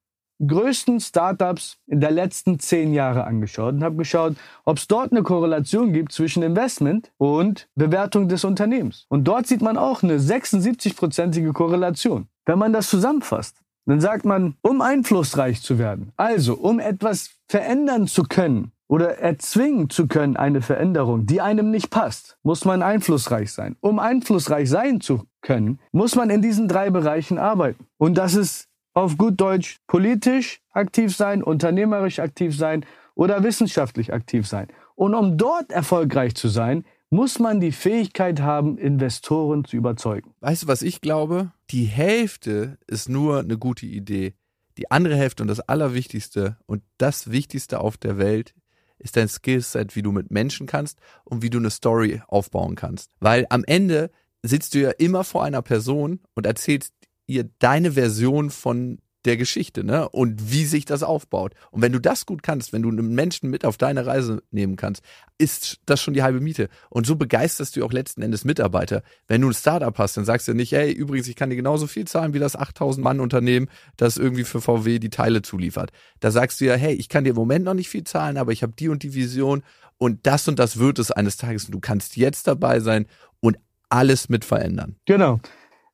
größten Startups in der letzten zehn Jahre angeschaut und habe geschaut, ob es dort eine Korrelation gibt zwischen Investment und Bewertung des Unternehmens. Und dort sieht man auch eine 76-prozentige Korrelation. Wenn man das zusammenfasst, dann sagt man, um einflussreich zu werden, also um etwas verändern zu können oder erzwingen zu können, eine Veränderung, die einem nicht passt, muss man einflussreich sein. Um einflussreich sein zu können, muss man in diesen drei Bereichen arbeiten. Und das ist auf gut Deutsch politisch aktiv sein, unternehmerisch aktiv sein oder wissenschaftlich aktiv sein. Und um dort erfolgreich zu sein, muss man die Fähigkeit haben, Investoren zu überzeugen. Weißt du, was ich glaube? Die Hälfte ist nur eine gute Idee. Die andere Hälfte und das Allerwichtigste und das Wichtigste auf der Welt ist dein Skillset, wie du mit Menschen kannst und wie du eine Story aufbauen kannst. Weil am Ende sitzt du ja immer vor einer Person und erzählst ihr deine Version von der Geschichte, ne? Und wie sich das aufbaut. Und wenn du das gut kannst, wenn du einen Menschen mit auf deine Reise nehmen kannst, ist das schon die halbe Miete. Und so begeisterst du auch letzten Endes Mitarbeiter. Wenn du ein Startup hast, dann sagst du nicht, hey, übrigens, ich kann dir genauso viel zahlen wie das 8000 Mann Unternehmen, das irgendwie für VW die Teile zuliefert. Da sagst du ja, hey, ich kann dir im Moment noch nicht viel zahlen, aber ich habe die und die Vision und das und das wird es eines Tages. Und du kannst jetzt dabei sein und alles mit verändern. Genau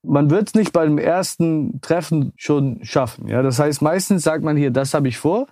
man wird es nicht beim ersten Treffen schon schaffen. Ja? Das heißt, meistens sagt man hier, das habe ich vor.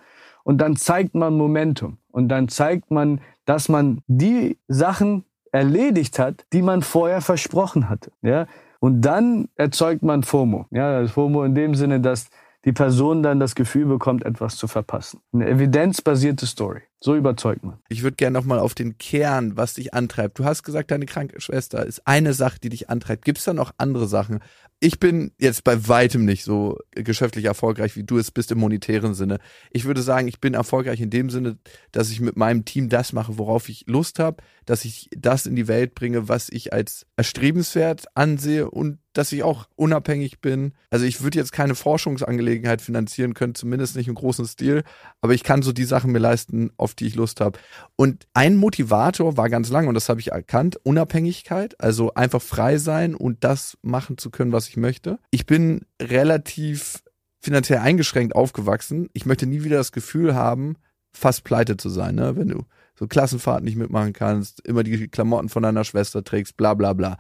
Und dann zeigt man Momentum. Und dann zeigt man, dass man die Sachen erledigt hat, die man vorher versprochen hatte. Ja? Und dann erzeugt man FOMO. Ja, das FOMO in dem Sinne, dass die Person dann das Gefühl bekommt, etwas zu verpassen. Eine evidenzbasierte Story. So überzeugt man. Ich würde gerne nochmal auf den Kern, was dich antreibt. Du hast gesagt, deine kranke Schwester ist eine Sache, die dich antreibt. Gibt es da noch andere Sachen? Ich bin jetzt bei weitem nicht so geschäftlich erfolgreich, wie du es bist im monetären Sinne. Ich würde sagen, ich bin erfolgreich in dem Sinne, dass ich mit meinem Team das mache, worauf ich Lust habe, dass ich das in die Welt bringe, was ich als erstrebenswert ansehe und dass ich auch unabhängig bin. Also ich würde jetzt keine Forschungsangelegenheit finanzieren können, zumindest nicht im großen Stil, aber ich kann so die Sachen mir leisten, auf die ich Lust habe. Und ein Motivator war ganz lang, und das habe ich erkannt, Unabhängigkeit, also einfach frei sein und das machen zu können, was ich möchte. Ich bin relativ finanziell eingeschränkt aufgewachsen. Ich möchte nie wieder das Gefühl haben, fast pleite zu sein, ne? wenn du so Klassenfahrten nicht mitmachen kannst, immer die Klamotten von deiner Schwester trägst, bla bla bla.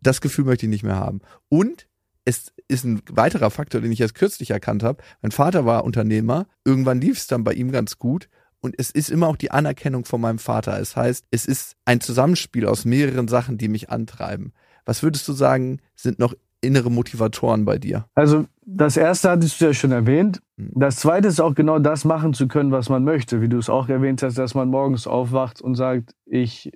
Das Gefühl möchte ich nicht mehr haben. Und es ist ein weiterer Faktor, den ich erst kürzlich erkannt habe. Mein Vater war Unternehmer. Irgendwann lief es dann bei ihm ganz gut. Und es ist immer auch die Anerkennung von meinem Vater. Es heißt, es ist ein Zusammenspiel aus mehreren Sachen, die mich antreiben. Was würdest du sagen, sind noch innere Motivatoren bei dir? Also das erste hattest du ja schon erwähnt. Hm. Das zweite ist auch genau das machen zu können, was man möchte. Wie du es auch erwähnt hast, dass man morgens aufwacht und sagt, ich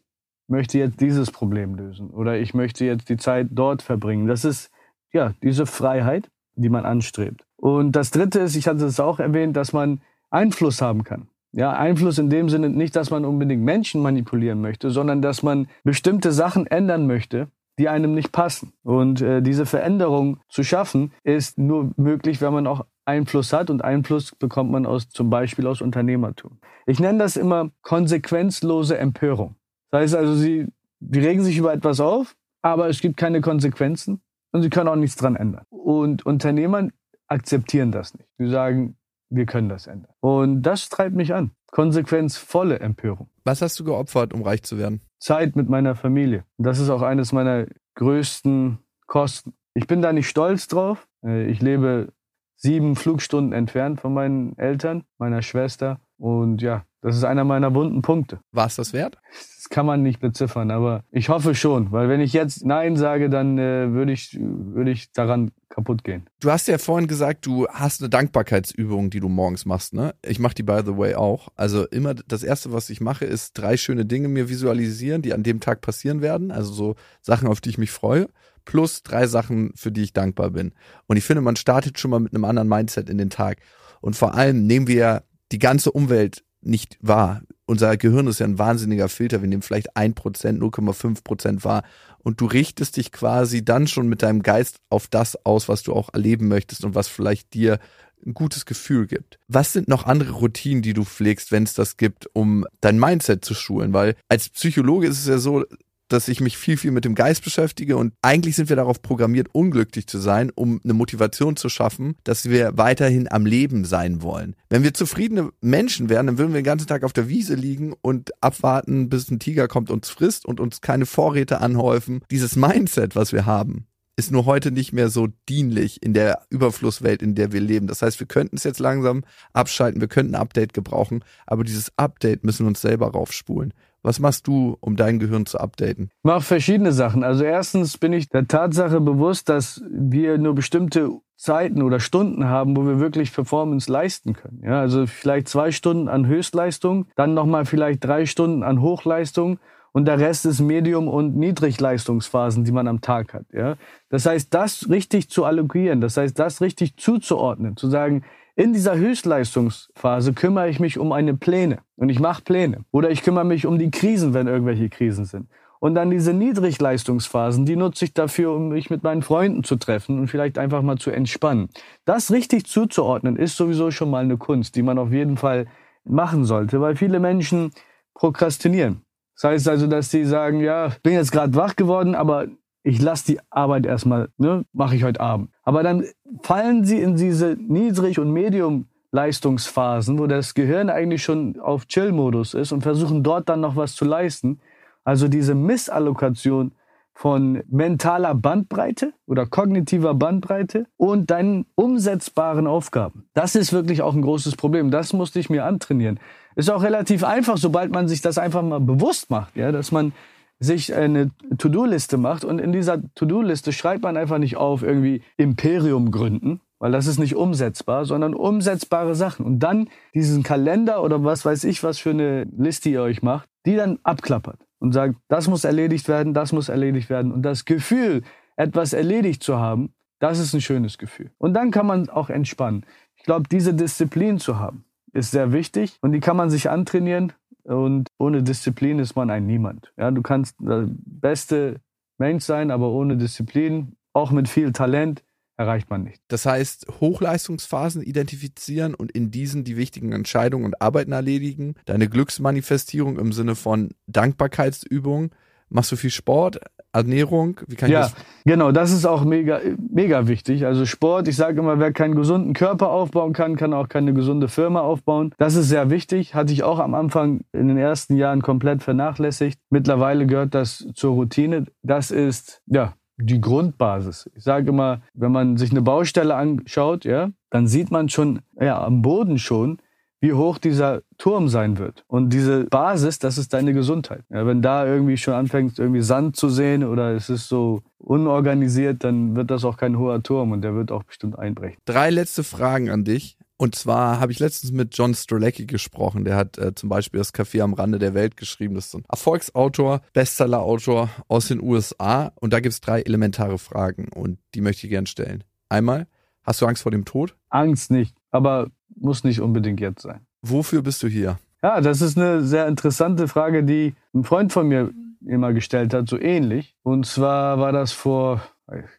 möchte jetzt dieses Problem lösen oder ich möchte jetzt die Zeit dort verbringen. Das ist ja diese Freiheit, die man anstrebt. Und das dritte ist, ich hatte es auch erwähnt, dass man Einfluss haben kann. Ja, Einfluss in dem Sinne nicht, dass man unbedingt Menschen manipulieren möchte, sondern dass man bestimmte Sachen ändern möchte, die einem nicht passen. Und äh, diese Veränderung zu schaffen, ist nur möglich, wenn man auch Einfluss hat. Und Einfluss bekommt man aus, zum Beispiel aus Unternehmertum. Ich nenne das immer konsequenzlose Empörung. Das heißt also, sie die regen sich über etwas auf, aber es gibt keine Konsequenzen und sie können auch nichts dran ändern. Und Unternehmer akzeptieren das nicht. Sie sagen, wir können das ändern. Und das treibt mich an. Konsequenzvolle Empörung. Was hast du geopfert, um reich zu werden? Zeit mit meiner Familie. Das ist auch eines meiner größten Kosten. Ich bin da nicht stolz drauf. Äh, ich lebe sieben Flugstunden entfernt von meinen Eltern, meiner Schwester. Und ja, das ist einer meiner wunden Punkte. War es das wert? Das kann man nicht beziffern, aber ich hoffe schon, weil wenn ich jetzt Nein sage, dann äh, würde ich, würd ich daran kaputt gehen. Du hast ja vorhin gesagt, du hast eine Dankbarkeitsübung, die du morgens machst, ne? Ich mache die by the way auch. Also immer das erste, was ich mache, ist drei schöne Dinge mir visualisieren, die an dem Tag passieren werden. Also so Sachen, auf die ich mich freue. Plus drei Sachen, für die ich dankbar bin. Und ich finde, man startet schon mal mit einem anderen Mindset in den Tag. Und vor allem nehmen wir die ganze Umwelt nicht wahr. Unser Gehirn ist ja ein wahnsinniger Filter. Wir nehmen vielleicht ein Prozent, 0,5 Prozent wahr. Und du richtest dich quasi dann schon mit deinem Geist auf das aus, was du auch erleben möchtest und was vielleicht dir ein gutes Gefühl gibt. Was sind noch andere Routinen, die du pflegst, wenn es das gibt, um dein Mindset zu schulen? Weil als Psychologe ist es ja so, dass ich mich viel, viel mit dem Geist beschäftige und eigentlich sind wir darauf programmiert, unglücklich zu sein, um eine Motivation zu schaffen, dass wir weiterhin am Leben sein wollen. Wenn wir zufriedene Menschen wären, dann würden wir den ganzen Tag auf der Wiese liegen und abwarten, bis ein Tiger kommt und uns frisst und uns keine Vorräte anhäufen. Dieses Mindset, was wir haben, ist nur heute nicht mehr so dienlich in der Überflusswelt, in der wir leben. Das heißt, wir könnten es jetzt langsam abschalten, wir könnten ein Update gebrauchen, aber dieses Update müssen wir uns selber raufspulen. Was machst du, um dein Gehirn zu updaten? Ich mache verschiedene Sachen. Also erstens bin ich der Tatsache bewusst, dass wir nur bestimmte Zeiten oder Stunden haben, wo wir wirklich Performance leisten können. Ja, also vielleicht zwei Stunden an Höchstleistung, dann nochmal vielleicht drei Stunden an Hochleistung und der Rest ist Medium- und Niedrigleistungsphasen, die man am Tag hat. Ja? Das heißt, das richtig zu allokieren, das heißt, das richtig zuzuordnen, zu sagen, in dieser Höchstleistungsphase kümmere ich mich um meine Pläne und ich mache Pläne. Oder ich kümmere mich um die Krisen, wenn irgendwelche Krisen sind. Und dann diese Niedrigleistungsphasen, die nutze ich dafür, um mich mit meinen Freunden zu treffen und vielleicht einfach mal zu entspannen. Das richtig zuzuordnen, ist sowieso schon mal eine Kunst, die man auf jeden Fall machen sollte, weil viele Menschen prokrastinieren. Das heißt also, dass sie sagen, ja, bin jetzt gerade wach geworden, aber ich lasse die Arbeit erstmal, ne, mache ich heute Abend. Aber dann fallen sie in diese Niedrig- und Medium-Leistungsphasen, wo das Gehirn eigentlich schon auf Chill-Modus ist und versuchen dort dann noch was zu leisten. Also diese Missallokation von mentaler Bandbreite oder kognitiver Bandbreite und deinen umsetzbaren Aufgaben. Das ist wirklich auch ein großes Problem. Das musste ich mir antrainieren. Ist auch relativ einfach, sobald man sich das einfach mal bewusst macht, ja, dass man sich eine To-Do-Liste macht und in dieser To-Do-Liste schreibt man einfach nicht auf irgendwie Imperium gründen, weil das ist nicht umsetzbar, sondern umsetzbare Sachen. Und dann diesen Kalender oder was weiß ich, was für eine Liste ihr euch macht, die dann abklappert und sagt, das muss erledigt werden, das muss erledigt werden. Und das Gefühl, etwas erledigt zu haben, das ist ein schönes Gefühl. Und dann kann man auch entspannen. Ich glaube, diese Disziplin zu haben, ist sehr wichtig und die kann man sich antrainieren. Und ohne Disziplin ist man ein Niemand. Ja, du kannst der beste Mensch sein, aber ohne Disziplin, auch mit viel Talent, erreicht man nicht. Das heißt, Hochleistungsphasen identifizieren und in diesen die wichtigen Entscheidungen und Arbeiten erledigen. Deine Glücksmanifestierung im Sinne von Dankbarkeitsübung. Machst du viel Sport? Ernährung? Wie kann ich ja, das? genau, das ist auch mega, mega wichtig. Also Sport, ich sage immer, wer keinen gesunden Körper aufbauen kann, kann auch keine gesunde Firma aufbauen. Das ist sehr wichtig. Hatte ich auch am Anfang in den ersten Jahren komplett vernachlässigt. Mittlerweile gehört das zur Routine. Das ist, ja, die Grundbasis. Ich sage immer, wenn man sich eine Baustelle anschaut, ja, dann sieht man schon, ja, am Boden schon, wie hoch dieser Turm sein wird. Und diese Basis, das ist deine Gesundheit. Ja, wenn da irgendwie schon anfängt, irgendwie Sand zu sehen oder es ist so unorganisiert, dann wird das auch kein hoher Turm und der wird auch bestimmt einbrechen. Drei letzte Fragen an dich. Und zwar habe ich letztens mit John Strolecki gesprochen. Der hat äh, zum Beispiel das Café am Rande der Welt geschrieben. Das ist so ein Erfolgsautor, Bestsellerautor aus den USA. Und da gibt es drei elementare Fragen und die möchte ich gern stellen. Einmal, hast du Angst vor dem Tod? Angst nicht, aber muss nicht unbedingt jetzt sein. Wofür bist du hier? Ja, das ist eine sehr interessante Frage, die ein Freund von mir immer gestellt hat, so ähnlich. Und zwar war das vor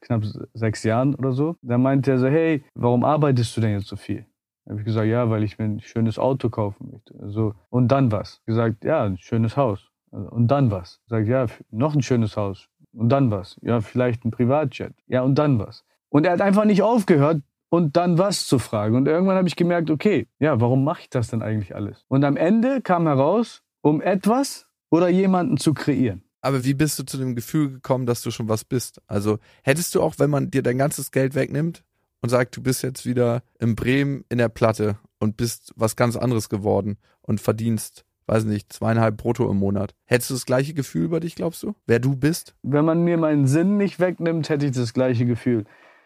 knapp sechs Jahren oder so. Da meinte er so, hey, warum arbeitest du denn jetzt so viel? Da habe ich gesagt, ja, weil ich mir ein schönes Auto kaufen möchte. Also, und dann was? Gesagt, ja, ein schönes Haus. Und dann was? Sagt, ja, noch ein schönes Haus. Und dann was? Ja, vielleicht ein Privatjet. Ja, und dann was? Und er hat einfach nicht aufgehört, und dann was zu fragen. Und irgendwann habe ich gemerkt, okay, ja, warum mache ich das denn eigentlich alles? Und am Ende kam heraus, um etwas oder jemanden zu kreieren. Aber wie bist du zu dem Gefühl gekommen, dass du schon was bist? Also hättest du auch, wenn man dir dein ganzes Geld wegnimmt und sagt, du bist jetzt wieder in Bremen in der Platte und bist was ganz anderes geworden und verdienst, weiß nicht, zweieinhalb brutto im Monat. Hättest du das gleiche Gefühl über dich, glaubst du? Wer du bist? Wenn man mir meinen Sinn nicht wegnimmt, hätte ich das gleiche Gefühl.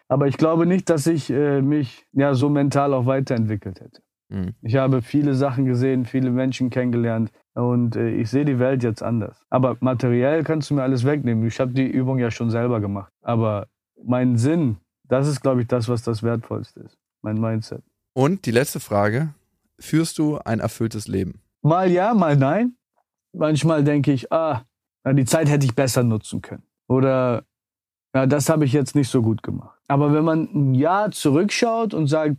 Aber ich glaube nicht, dass ich äh, mich ja so mental auch weiterentwickelt hätte. Mhm. Ich habe viele Sachen gesehen, viele Menschen kennengelernt und äh, ich sehe die Welt jetzt anders. Aber materiell kannst du mir alles wegnehmen. Ich habe die Übung ja schon selber gemacht. Aber mein Sinn, das ist, glaube ich, das, was das Wertvollste ist. Mein Mindset. Und die letzte Frage: Führst du ein erfülltes Leben? Mal ja, mal nein. Manchmal denke ich, ah, die Zeit hätte ich besser nutzen können. Oder ja, das habe ich jetzt nicht so gut gemacht. Aber wenn man ein Jahr zurückschaut und sagt,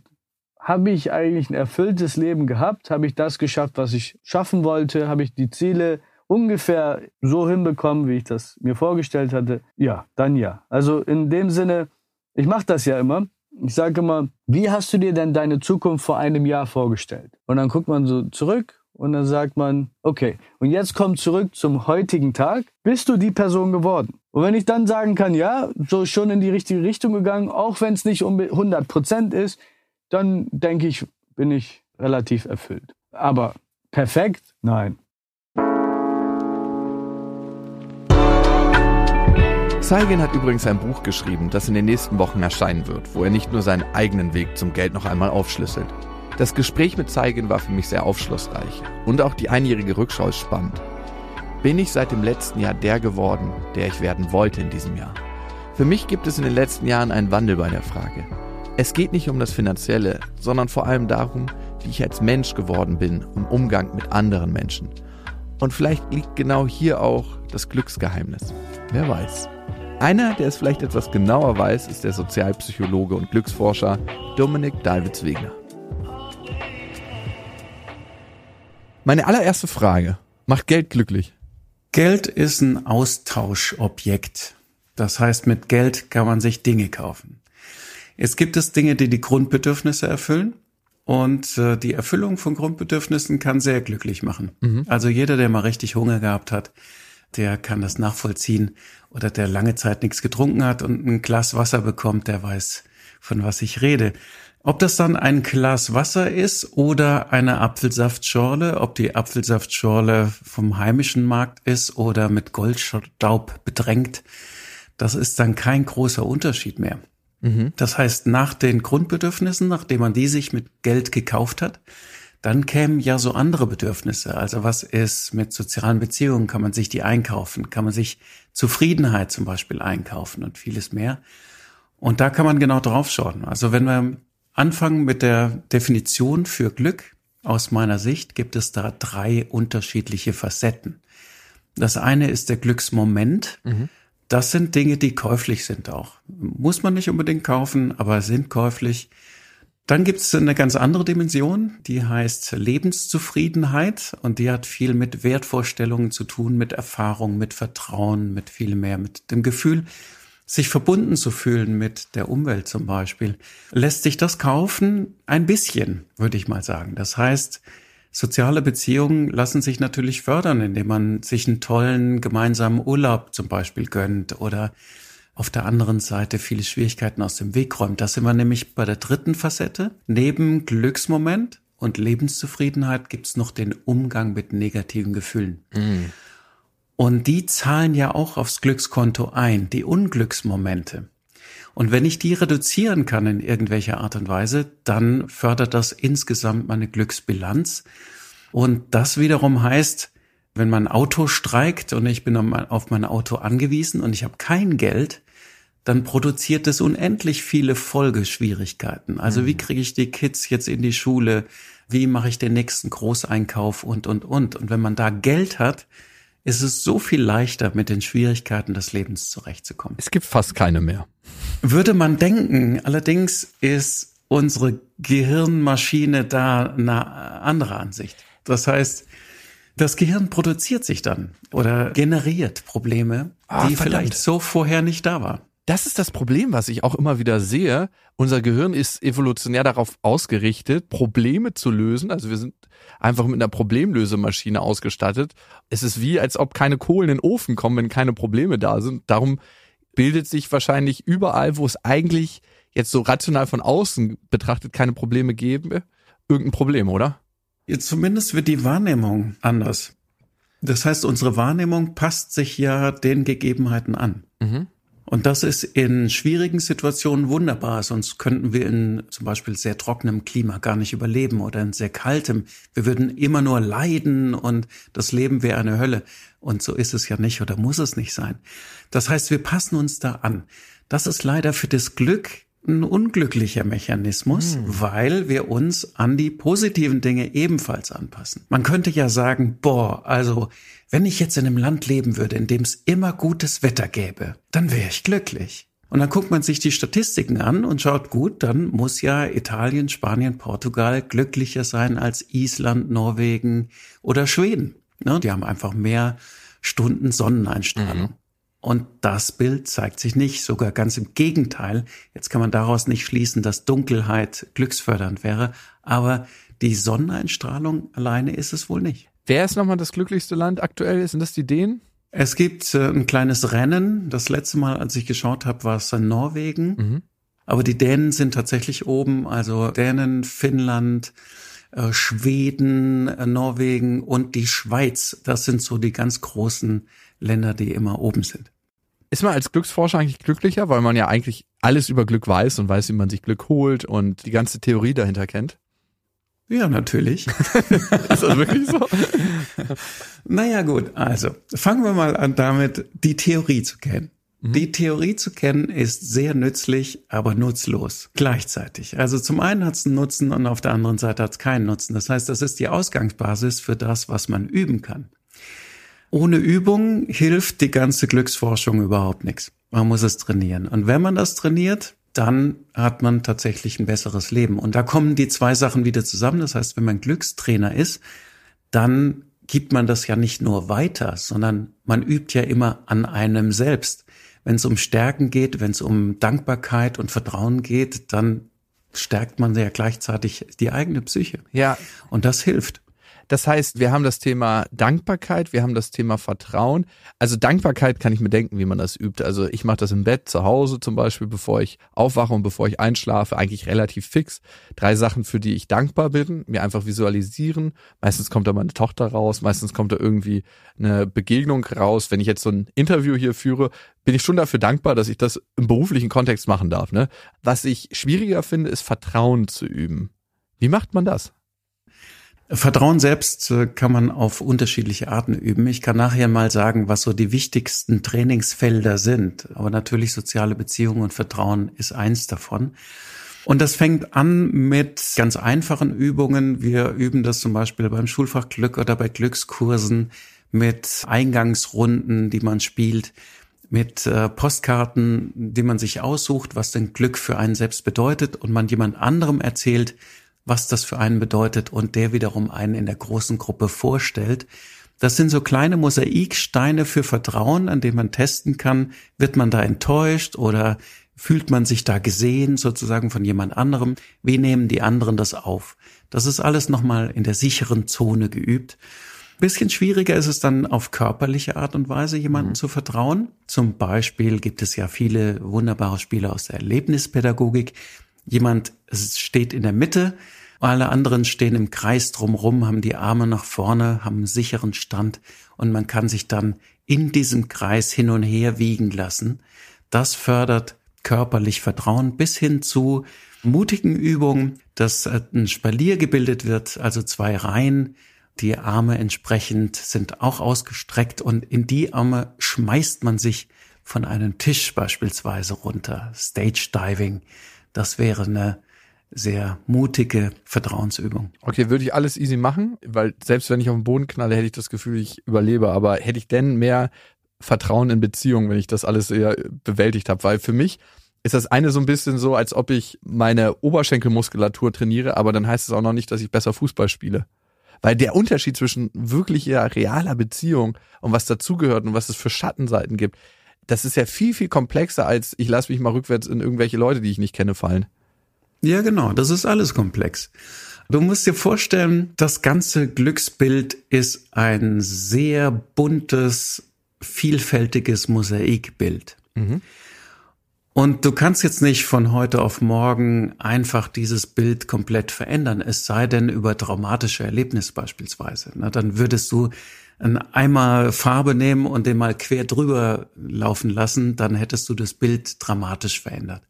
habe ich eigentlich ein erfülltes Leben gehabt? Habe ich das geschafft, was ich schaffen wollte? Habe ich die Ziele ungefähr so hinbekommen, wie ich das mir vorgestellt hatte? Ja, dann ja. Also in dem Sinne, ich mache das ja immer. Ich sage immer, wie hast du dir denn deine Zukunft vor einem Jahr vorgestellt? Und dann guckt man so zurück und dann sagt man, okay, und jetzt komm zurück zum heutigen Tag. Bist du die Person geworden? Und wenn ich dann sagen kann, ja, so schon in die richtige Richtung gegangen, auch wenn es nicht um 100 Prozent ist, dann denke ich, bin ich relativ erfüllt. Aber perfekt? Nein. Saigen hat übrigens ein Buch geschrieben, das in den nächsten Wochen erscheinen wird, wo er nicht nur seinen eigenen Weg zum Geld noch einmal aufschlüsselt. Das Gespräch mit Saigen war für mich sehr aufschlussreich und auch die einjährige Rückschau ist spannend. Bin ich seit dem letzten Jahr der geworden, der ich werden wollte in diesem Jahr? Für mich gibt es in den letzten Jahren einen Wandel bei der Frage. Es geht nicht um das Finanzielle, sondern vor allem darum, wie ich als Mensch geworden bin im Umgang mit anderen Menschen. Und vielleicht liegt genau hier auch das Glücksgeheimnis. Wer weiß. Einer, der es vielleicht etwas genauer weiß, ist der Sozialpsychologe und Glücksforscher Dominik Dalwitz-Wegner. Meine allererste Frage. Macht Geld glücklich? Geld ist ein Austauschobjekt. Das heißt, mit Geld kann man sich Dinge kaufen. Es gibt es Dinge, die die Grundbedürfnisse erfüllen. Und äh, die Erfüllung von Grundbedürfnissen kann sehr glücklich machen. Mhm. Also jeder, der mal richtig Hunger gehabt hat, der kann das nachvollziehen. Oder der lange Zeit nichts getrunken hat und ein Glas Wasser bekommt, der weiß, von was ich rede. Ob das dann ein Glas Wasser ist oder eine Apfelsaftschorle, ob die Apfelsaftschorle vom heimischen Markt ist oder mit Goldstaub bedrängt, das ist dann kein großer Unterschied mehr. Mhm. Das heißt, nach den Grundbedürfnissen, nachdem man die sich mit Geld gekauft hat, dann kämen ja so andere Bedürfnisse. Also was ist mit sozialen Beziehungen? Kann man sich die einkaufen? Kann man sich Zufriedenheit zum Beispiel einkaufen und vieles mehr? Und da kann man genau drauf schauen. Also wenn wir anfangen mit der Definition für Glück, aus meiner Sicht gibt es da drei unterschiedliche Facetten. Das eine ist der Glücksmoment. Mhm. Das sind Dinge, die käuflich sind auch. Muss man nicht unbedingt kaufen, aber sind käuflich. Dann gibt es eine ganz andere Dimension, die heißt Lebenszufriedenheit und die hat viel mit Wertvorstellungen zu tun, mit Erfahrung, mit Vertrauen, mit viel mehr, mit dem Gefühl, sich verbunden zu fühlen mit der Umwelt zum Beispiel. Lässt sich das kaufen? Ein bisschen, würde ich mal sagen. Das heißt, Soziale Beziehungen lassen sich natürlich fördern, indem man sich einen tollen gemeinsamen Urlaub zum Beispiel gönnt oder auf der anderen Seite viele Schwierigkeiten aus dem Weg räumt. Da sind wir nämlich bei der dritten Facette. Neben Glücksmoment und Lebenszufriedenheit gibt's noch den Umgang mit negativen Gefühlen. Mhm. Und die zahlen ja auch aufs Glückskonto ein, die Unglücksmomente. Und wenn ich die reduzieren kann in irgendwelcher Art und Weise, dann fördert das insgesamt meine Glücksbilanz. Und das wiederum heißt, wenn mein Auto streikt und ich bin auf mein Auto angewiesen und ich habe kein Geld, dann produziert es unendlich viele Folgeschwierigkeiten. Also wie mhm. kriege ich die Kids jetzt in die Schule? Wie mache ich den nächsten Großeinkauf und, und, und. Und wenn man da Geld hat, ist es so viel leichter, mit den Schwierigkeiten des Lebens zurechtzukommen. Es gibt fast keine mehr. Würde man denken. Allerdings ist unsere Gehirnmaschine da eine andere Ansicht. Das heißt, das Gehirn produziert sich dann oder generiert Probleme, ah, die verdammt. vielleicht so vorher nicht da waren. Das ist das Problem, was ich auch immer wieder sehe. Unser Gehirn ist evolutionär darauf ausgerichtet, Probleme zu lösen. Also wir sind einfach mit einer Problemlösemaschine ausgestattet. Es ist wie, als ob keine Kohlen in den Ofen kommen, wenn keine Probleme da sind. Darum bildet sich wahrscheinlich überall, wo es eigentlich jetzt so rational von außen betrachtet keine Probleme gäbe, irgendein Problem, oder? Jetzt zumindest wird die Wahrnehmung anders. Das heißt, unsere Wahrnehmung passt sich ja den Gegebenheiten an. Mhm. Und das ist in schwierigen Situationen wunderbar, sonst könnten wir in zum Beispiel sehr trockenem Klima gar nicht überleben oder in sehr kaltem. Wir würden immer nur leiden und das Leben wäre eine Hölle. Und so ist es ja nicht oder muss es nicht sein. Das heißt, wir passen uns da an. Das ist leider für das Glück ein unglücklicher Mechanismus, hm. weil wir uns an die positiven Dinge ebenfalls anpassen. Man könnte ja sagen, boah, also wenn ich jetzt in einem Land leben würde, in dem es immer gutes Wetter gäbe, dann wäre ich glücklich. Und dann guckt man sich die Statistiken an und schaut gut, dann muss ja Italien, Spanien, Portugal glücklicher sein als Island, Norwegen oder Schweden. Ne, die haben einfach mehr Stunden Sonneneinstrahlung. Mhm. Und das Bild zeigt sich nicht, sogar ganz im Gegenteil. Jetzt kann man daraus nicht schließen, dass Dunkelheit glücksfördernd wäre, aber die Sonneneinstrahlung alleine ist es wohl nicht. Wer ist nochmal das glücklichste Land aktuell? Sind das die Dänen? Es gibt äh, ein kleines Rennen. Das letzte Mal, als ich geschaut habe, war es in Norwegen. Mhm. Aber die Dänen sind tatsächlich oben. Also Dänen, Finnland, äh, Schweden, äh, Norwegen und die Schweiz. Das sind so die ganz großen Länder, die immer oben sind. Ist man als Glücksforscher eigentlich glücklicher, weil man ja eigentlich alles über Glück weiß und weiß, wie man sich Glück holt und die ganze Theorie dahinter kennt? Ja, natürlich. Ist das wirklich so? Naja, gut, also fangen wir mal an damit, die Theorie zu kennen. Die Theorie zu kennen ist sehr nützlich, aber nutzlos gleichzeitig. Also zum einen hat es einen Nutzen und auf der anderen Seite hat es keinen Nutzen. Das heißt, das ist die Ausgangsbasis für das, was man üben kann. Ohne Übung hilft die ganze Glücksforschung überhaupt nichts. Man muss es trainieren. Und wenn man das trainiert, dann hat man tatsächlich ein besseres Leben. Und da kommen die zwei Sachen wieder zusammen. Das heißt, wenn man Glückstrainer ist, dann gibt man das ja nicht nur weiter, sondern man übt ja immer an einem selbst. Wenn es um Stärken geht, wenn es um Dankbarkeit und Vertrauen geht, dann stärkt man ja gleichzeitig die eigene Psyche. Ja, Und das hilft. Das heißt, wir haben das Thema Dankbarkeit, wir haben das Thema Vertrauen. Also Dankbarkeit kann ich mir denken, wie man das übt. Also ich mache das im Bett zu Hause zum Beispiel, bevor ich aufwache und bevor ich einschlafe, eigentlich relativ fix. Drei Sachen, für die ich dankbar bin, mir einfach visualisieren. Meistens kommt da meine Tochter raus, meistens kommt da irgendwie eine Begegnung raus. Wenn ich jetzt so ein Interview hier führe, bin ich schon dafür dankbar, dass ich das im beruflichen Kontext machen darf. Ne? Was ich schwieriger finde, ist Vertrauen zu üben. Wie macht man das? Vertrauen selbst äh, kann man auf unterschiedliche Arten üben. Ich kann nachher mal sagen, was so die wichtigsten Trainingsfelder sind. Aber natürlich soziale Beziehungen und Vertrauen ist eins davon. Und das fängt an mit ganz einfachen Übungen. Wir üben das zum Beispiel beim Schulfach Glück oder bei Glückskursen mit Eingangsrunden, die man spielt, mit äh, Postkarten, die man sich aussucht, was denn Glück für einen selbst bedeutet und man jemand anderem erzählt, was das für einen bedeutet und der wiederum einen in der großen Gruppe vorstellt. Das sind so kleine Mosaiksteine für Vertrauen, an denen man testen kann, wird man da enttäuscht oder fühlt man sich da gesehen sozusagen von jemand anderem? Wie nehmen die anderen das auf? Das ist alles nochmal in der sicheren Zone geübt. Bisschen schwieriger ist es dann auf körperliche Art und Weise jemandem zu vertrauen. Zum Beispiel gibt es ja viele wunderbare Spiele aus der Erlebnispädagogik. Jemand steht in der Mitte, alle anderen stehen im Kreis drumrum, haben die Arme nach vorne, haben einen sicheren Stand und man kann sich dann in diesem Kreis hin und her wiegen lassen. Das fördert körperlich Vertrauen bis hin zu mutigen Übungen, dass ein Spalier gebildet wird, also zwei Reihen. Die Arme entsprechend sind auch ausgestreckt und in die Arme schmeißt man sich von einem Tisch beispielsweise runter. Stage Diving. Das wäre eine sehr mutige Vertrauensübung. Okay, würde ich alles easy machen, weil selbst wenn ich auf den Boden knalle, hätte ich das Gefühl, ich überlebe. Aber hätte ich denn mehr Vertrauen in Beziehungen, wenn ich das alles eher bewältigt habe? Weil für mich ist das eine so ein bisschen so, als ob ich meine Oberschenkelmuskulatur trainiere, aber dann heißt es auch noch nicht, dass ich besser Fußball spiele. Weil der Unterschied zwischen wirklicher, realer Beziehung und was dazugehört und was es für Schattenseiten gibt, das ist ja viel, viel komplexer als ich lasse mich mal rückwärts in irgendwelche Leute, die ich nicht kenne, fallen. Ja, genau, das ist alles komplex. Du musst dir vorstellen, das ganze Glücksbild ist ein sehr buntes, vielfältiges Mosaikbild. Und du kannst jetzt nicht von heute auf morgen einfach dieses Bild komplett verändern, es sei denn über traumatische Erlebnisse beispielsweise. Na, dann würdest du einen Eimer Farbe nehmen und den mal quer drüber laufen lassen, dann hättest du das Bild dramatisch verändert.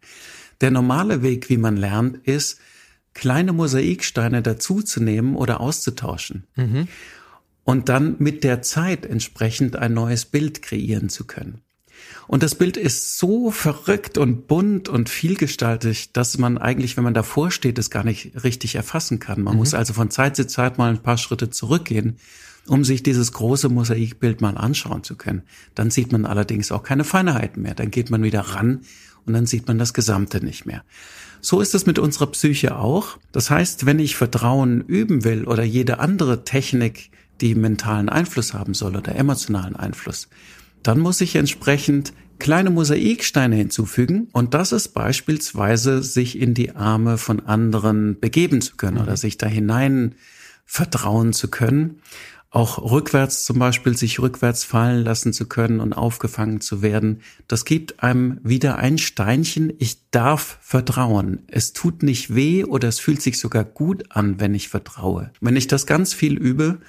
Der normale Weg, wie man lernt, ist, kleine Mosaiksteine dazuzunehmen oder auszutauschen. Und dann mit der Zeit entsprechend ein neues Bild kreieren zu können. Und das Bild ist so verrückt und bunt und vielgestaltig, dass man eigentlich, wenn man davor steht, es gar nicht richtig erfassen kann. Man muss also von Zeit zu Zeit mal ein paar Schritte zurückgehen, um sich dieses große Mosaikbild mal anschauen zu können. Dann sieht man allerdings auch keine Feinheiten mehr. Dann geht man wieder ran und dann sieht man das Gesamte nicht mehr. So ist es mit unserer Psyche auch. Das heißt, wenn ich Vertrauen üben will oder jede andere Technik, die mentalen Einfluss haben soll oder emotionalen Einfluss, dann muss ich entsprechend kleine Mosaiksteine hinzufügen und das ist beispielsweise sich in die Arme von anderen begeben zu können oder sich da hinein vertrauen zu können. Auch rückwärts zum Beispiel sich rückwärts fallen lassen zu können und aufgefangen zu werden. Das gibt einem wieder ein Steinchen. Ich darf vertrauen. Es tut nicht weh oder es fühlt sich sogar gut an, wenn ich vertraue. Wenn ich das ganz viel übe,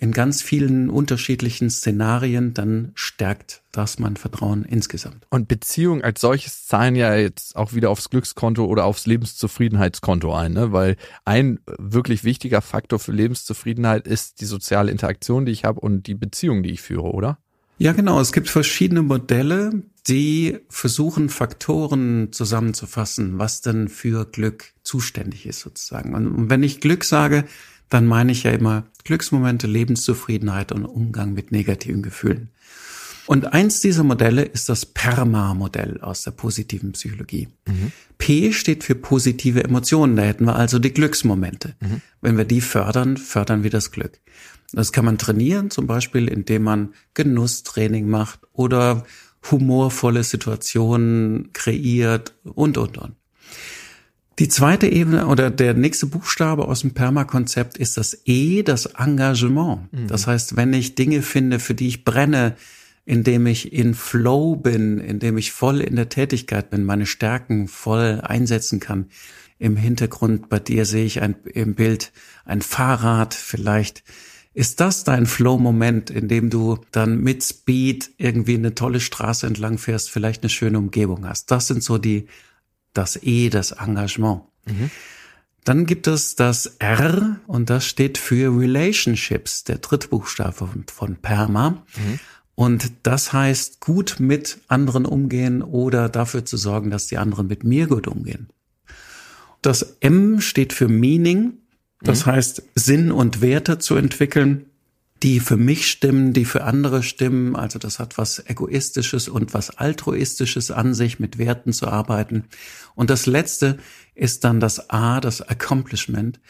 in ganz vielen unterschiedlichen Szenarien, dann stärkt das mein Vertrauen insgesamt. Und Beziehungen als solches zahlen ja jetzt auch wieder aufs Glückskonto oder aufs Lebenszufriedenheitskonto ein, ne? weil ein wirklich wichtiger Faktor für Lebenszufriedenheit ist die soziale Interaktion, die ich habe und die Beziehung, die ich führe, oder? Ja, genau. Es gibt verschiedene Modelle, die versuchen, Faktoren zusammenzufassen, was denn für Glück zuständig ist sozusagen. Und wenn ich Glück sage, dann meine ich ja immer Glücksmomente, Lebenszufriedenheit und Umgang mit negativen Gefühlen. Und eins dieser Modelle ist das PERMA-Modell aus der positiven Psychologie. Mhm. P steht für positive Emotionen. Da hätten wir also die Glücksmomente. Mhm. Wenn wir die fördern, fördern wir das Glück. Das kann man trainieren, zum Beispiel, indem man Genusstraining macht oder humorvolle Situationen kreiert und, und, und. Die zweite Ebene oder der nächste Buchstabe aus dem Perma-Konzept ist das E, das Engagement. Mhm. Das heißt, wenn ich Dinge finde, für die ich brenne, indem ich in Flow bin, indem ich voll in der Tätigkeit bin, meine Stärken voll einsetzen kann. Im Hintergrund bei dir sehe ich ein, im Bild ein Fahrrad, vielleicht ist das dein Flow-Moment, in dem du dann mit Speed irgendwie eine tolle Straße entlang fährst, vielleicht eine schöne Umgebung hast? Das sind so die das E, das Engagement. Mhm. Dann gibt es das R und das steht für Relationships, der dritte Buchstabe von, von Perma. Mhm. Und das heißt, gut mit anderen umgehen oder dafür zu sorgen, dass die anderen mit mir gut umgehen. Das M steht für Meaning. Das mhm. heißt, Sinn und Werte zu entwickeln die für mich stimmen, die für andere stimmen. Also das hat was Egoistisches und was Altruistisches an sich, mit Werten zu arbeiten. Und das Letzte ist dann das A, das Accomplishment.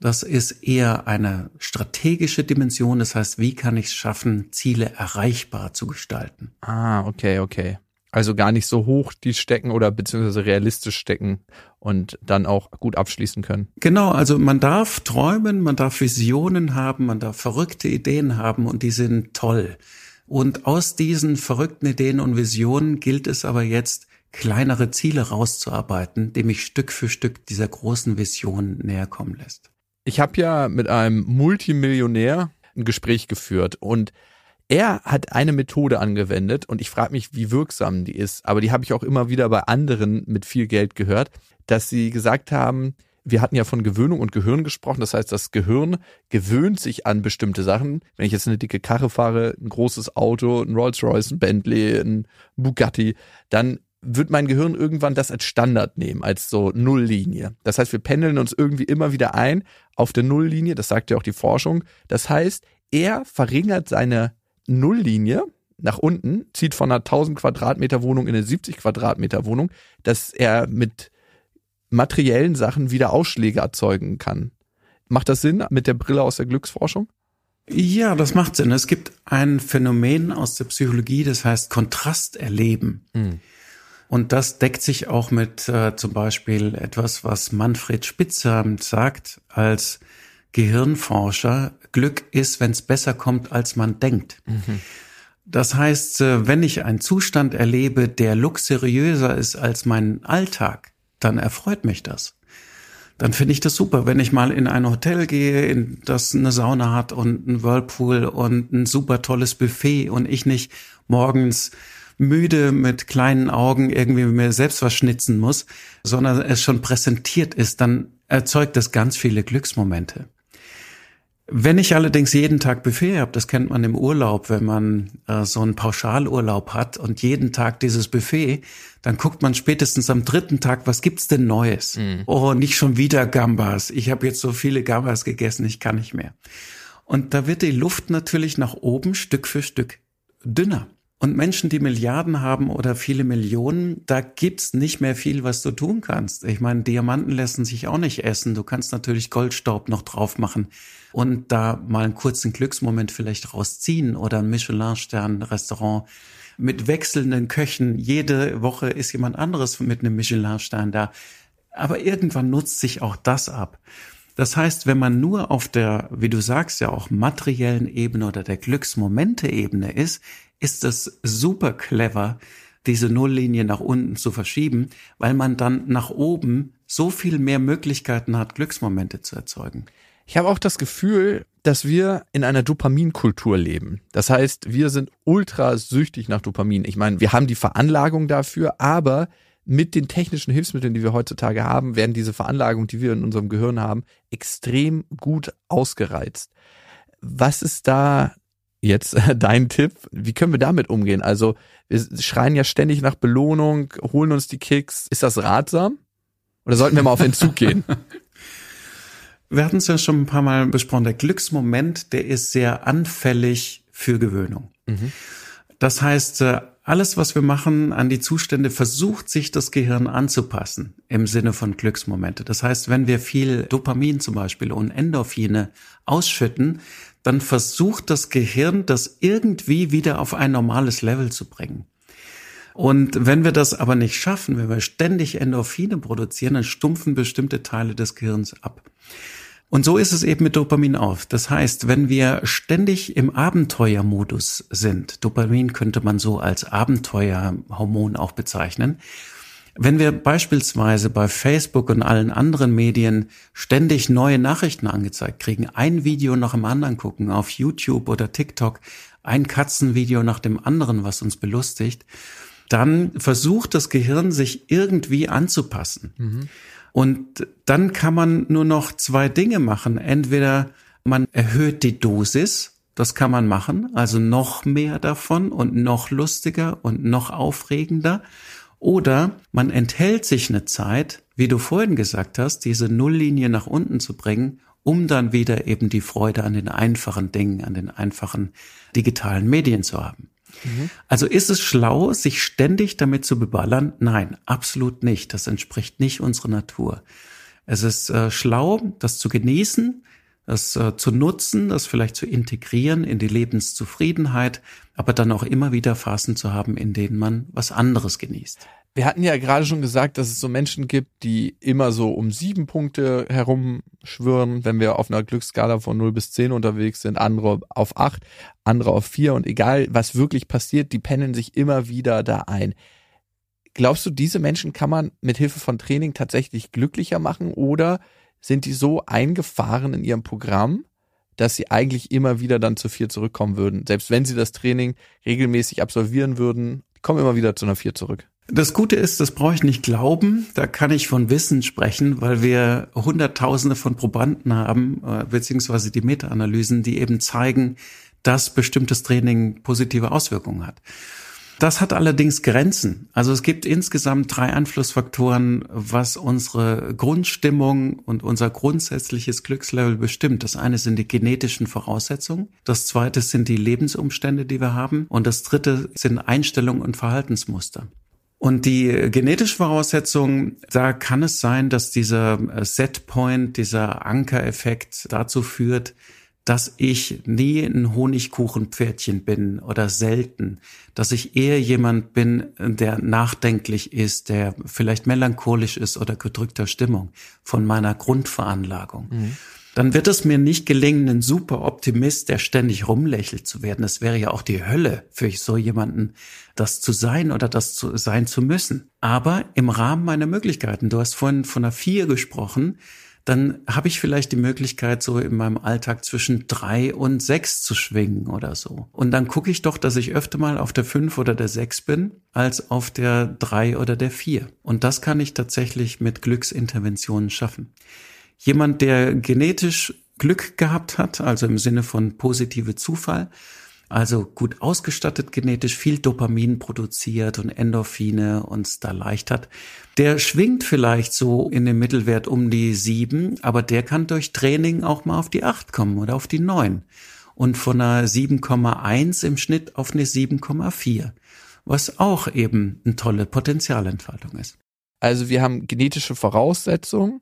Das ist eher eine strategische Dimension. Das heißt, wie kann ich es schaffen, Ziele erreichbar zu gestalten? Ah, okay, okay. Also gar nicht so hoch die stecken oder beziehungsweise realistisch stecken und dann auch gut abschließen können. Genau, also man darf träumen, man darf Visionen haben, man darf verrückte Ideen haben und die sind toll. Und aus diesen verrückten Ideen und Visionen gilt es aber jetzt, kleinere Ziele rauszuarbeiten, die mich Stück für Stück dieser großen Vision näher kommen lässt. Ich habe ja mit einem Multimillionär ein Gespräch geführt und er hat eine Methode angewendet und ich frage mich, wie wirksam die ist, aber die habe ich auch immer wieder bei anderen mit viel Geld gehört, dass sie gesagt haben, wir hatten ja von Gewöhnung und Gehirn gesprochen. Das heißt, das Gehirn gewöhnt sich an bestimmte Sachen. Wenn ich jetzt eine dicke Karre fahre, ein großes Auto, ein Rolls-Royce, ein Bentley, ein Bugatti, dann wird mein Gehirn irgendwann das als Standard nehmen, als so Nulllinie. Das heißt, wir pendeln uns irgendwie immer wieder ein auf der Nulllinie. Das sagt ja auch die Forschung. Das heißt, er verringert seine Nulllinie nach unten, zieht von einer 1000 Quadratmeter Wohnung in eine 70 Quadratmeter Wohnung, dass er mit materiellen Sachen wieder Ausschläge erzeugen kann. Macht das Sinn mit der Brille aus der Glücksforschung? Ja, das macht Sinn. Es gibt ein Phänomen aus der Psychologie, das heißt Kontrasterleben. Mhm. Und das deckt sich auch mit äh, zum Beispiel etwas, was Manfred Spitzer sagt als Gehirnforscher. Glück ist, wenn es besser kommt, als man denkt. Mhm. Das heißt, äh, wenn ich einen Zustand erlebe, der luxuriöser ist als mein Alltag, dann erfreut mich das. Dann finde ich das super, wenn ich mal in ein Hotel gehe, in das eine Sauna hat und ein Whirlpool und ein super tolles Buffet und ich nicht morgens müde mit kleinen Augen irgendwie mir selbst was schnitzen muss, sondern es schon präsentiert ist, dann erzeugt das ganz viele Glücksmomente. Wenn ich allerdings jeden Tag Buffet habe, das kennt man im Urlaub, wenn man äh, so einen Pauschalurlaub hat und jeden Tag dieses Buffet, dann guckt man spätestens am dritten Tag, was gibt's denn Neues? Mhm. Oh, nicht schon wieder Gambas. Ich habe jetzt so viele Gambas gegessen, ich kann nicht mehr. Und da wird die Luft natürlich nach oben Stück für Stück dünner. Und Menschen, die Milliarden haben oder viele Millionen, da gibt's nicht mehr viel, was du tun kannst. Ich meine, Diamanten lassen sich auch nicht essen. Du kannst natürlich Goldstaub noch drauf machen und da mal einen kurzen Glücksmoment vielleicht rausziehen oder ein Michelin-Stern-Restaurant mit wechselnden Köchen. Jede Woche ist jemand anderes mit einem Michelin-Stern da. Aber irgendwann nutzt sich auch das ab. Das heißt, wenn man nur auf der, wie du sagst, ja auch materiellen Ebene oder der Glücksmomente-Ebene ist, ist es super clever, diese Nulllinie nach unten zu verschieben, weil man dann nach oben so viel mehr Möglichkeiten hat, Glücksmomente zu erzeugen. Ich habe auch das Gefühl, dass wir in einer Dopaminkultur leben. Das heißt, wir sind ultra süchtig nach Dopamin. Ich meine, wir haben die Veranlagung dafür, aber mit den technischen Hilfsmitteln, die wir heutzutage haben, werden diese Veranlagungen, die wir in unserem Gehirn haben, extrem gut ausgereizt. Was ist da jetzt dein Tipp? Wie können wir damit umgehen? Also, wir schreien ja ständig nach Belohnung, holen uns die Kicks. Ist das ratsam? Oder sollten wir mal auf Entzug gehen? Wir hatten es ja schon ein paar Mal besprochen. Der Glücksmoment, der ist sehr anfällig für Gewöhnung. Mhm. Das heißt, äh, alles, was wir machen an die Zustände, versucht sich das Gehirn anzupassen im Sinne von Glücksmomente. Das heißt, wenn wir viel Dopamin zum Beispiel und Endorphine ausschütten, dann versucht das Gehirn, das irgendwie wieder auf ein normales Level zu bringen. Und wenn wir das aber nicht schaffen, wenn wir ständig Endorphine produzieren, dann stumpfen bestimmte Teile des Gehirns ab. Und so ist es eben mit Dopamin auf. Das heißt, wenn wir ständig im Abenteuermodus sind, Dopamin könnte man so als Abenteuerhormon auch bezeichnen, wenn wir beispielsweise bei Facebook und allen anderen Medien ständig neue Nachrichten angezeigt kriegen, ein Video nach dem anderen gucken, auf YouTube oder TikTok, ein Katzenvideo nach dem anderen, was uns belustigt, dann versucht das Gehirn sich irgendwie anzupassen. Mhm. Und dann kann man nur noch zwei Dinge machen. Entweder man erhöht die Dosis, das kann man machen, also noch mehr davon und noch lustiger und noch aufregender. Oder man enthält sich eine Zeit, wie du vorhin gesagt hast, diese Nulllinie nach unten zu bringen, um dann wieder eben die Freude an den einfachen Dingen, an den einfachen digitalen Medien zu haben. Mhm. Also ist es schlau, sich ständig damit zu beballern? Nein, absolut nicht. Das entspricht nicht unserer Natur. Es ist äh, schlau, das zu genießen, das äh, zu nutzen, das vielleicht zu integrieren in die Lebenszufriedenheit, aber dann auch immer wieder Phasen zu haben, in denen man was anderes genießt. Wir hatten ja gerade schon gesagt, dass es so Menschen gibt, die immer so um sieben Punkte herumschwirren, wenn wir auf einer Glücksskala von 0 bis 10 unterwegs sind, andere auf acht, andere auf vier und egal was wirklich passiert, die pennen sich immer wieder da ein. Glaubst du, diese Menschen kann man mit Hilfe von Training tatsächlich glücklicher machen oder sind die so eingefahren in ihrem Programm, dass sie eigentlich immer wieder dann zu vier zurückkommen würden? Selbst wenn sie das Training regelmäßig absolvieren würden, kommen immer wieder zu einer vier zurück. Das Gute ist, das brauche ich nicht glauben. Da kann ich von Wissen sprechen, weil wir Hunderttausende von Probanden haben, äh, beziehungsweise die Meta-Analysen, die eben zeigen, dass bestimmtes Training positive Auswirkungen hat. Das hat allerdings Grenzen. Also es gibt insgesamt drei Einflussfaktoren, was unsere Grundstimmung und unser grundsätzliches Glückslevel bestimmt. Das eine sind die genetischen Voraussetzungen, das zweite sind die Lebensumstände, die wir haben und das dritte sind Einstellungen und Verhaltensmuster. Und die genetische Voraussetzung, da kann es sein, dass dieser Setpoint, dieser Ankereffekt dazu führt, dass ich nie ein Honigkuchenpferdchen bin oder selten, dass ich eher jemand bin, der nachdenklich ist, der vielleicht melancholisch ist oder gedrückter Stimmung von meiner Grundveranlagung. Mhm dann wird es mir nicht gelingen, ein super Optimist, der ständig rumlächelt zu werden. Es wäre ja auch die Hölle für so jemanden, das zu sein oder das zu sein zu müssen. Aber im Rahmen meiner Möglichkeiten, du hast vorhin von einer vier gesprochen, dann habe ich vielleicht die Möglichkeit, so in meinem Alltag zwischen drei und sechs zu schwingen oder so. Und dann gucke ich doch, dass ich öfter mal auf der fünf oder der sechs bin, als auf der drei oder der vier. Und das kann ich tatsächlich mit Glücksinterventionen schaffen. Jemand, der genetisch Glück gehabt hat, also im Sinne von positive Zufall, also gut ausgestattet genetisch, viel Dopamin produziert und Endorphine uns da leicht hat, der schwingt vielleicht so in dem Mittelwert um die sieben, aber der kann durch Training auch mal auf die acht kommen oder auf die neun und von einer 7,1 im Schnitt auf eine 7,4, was auch eben eine tolle Potenzialentfaltung ist. Also wir haben genetische Voraussetzungen,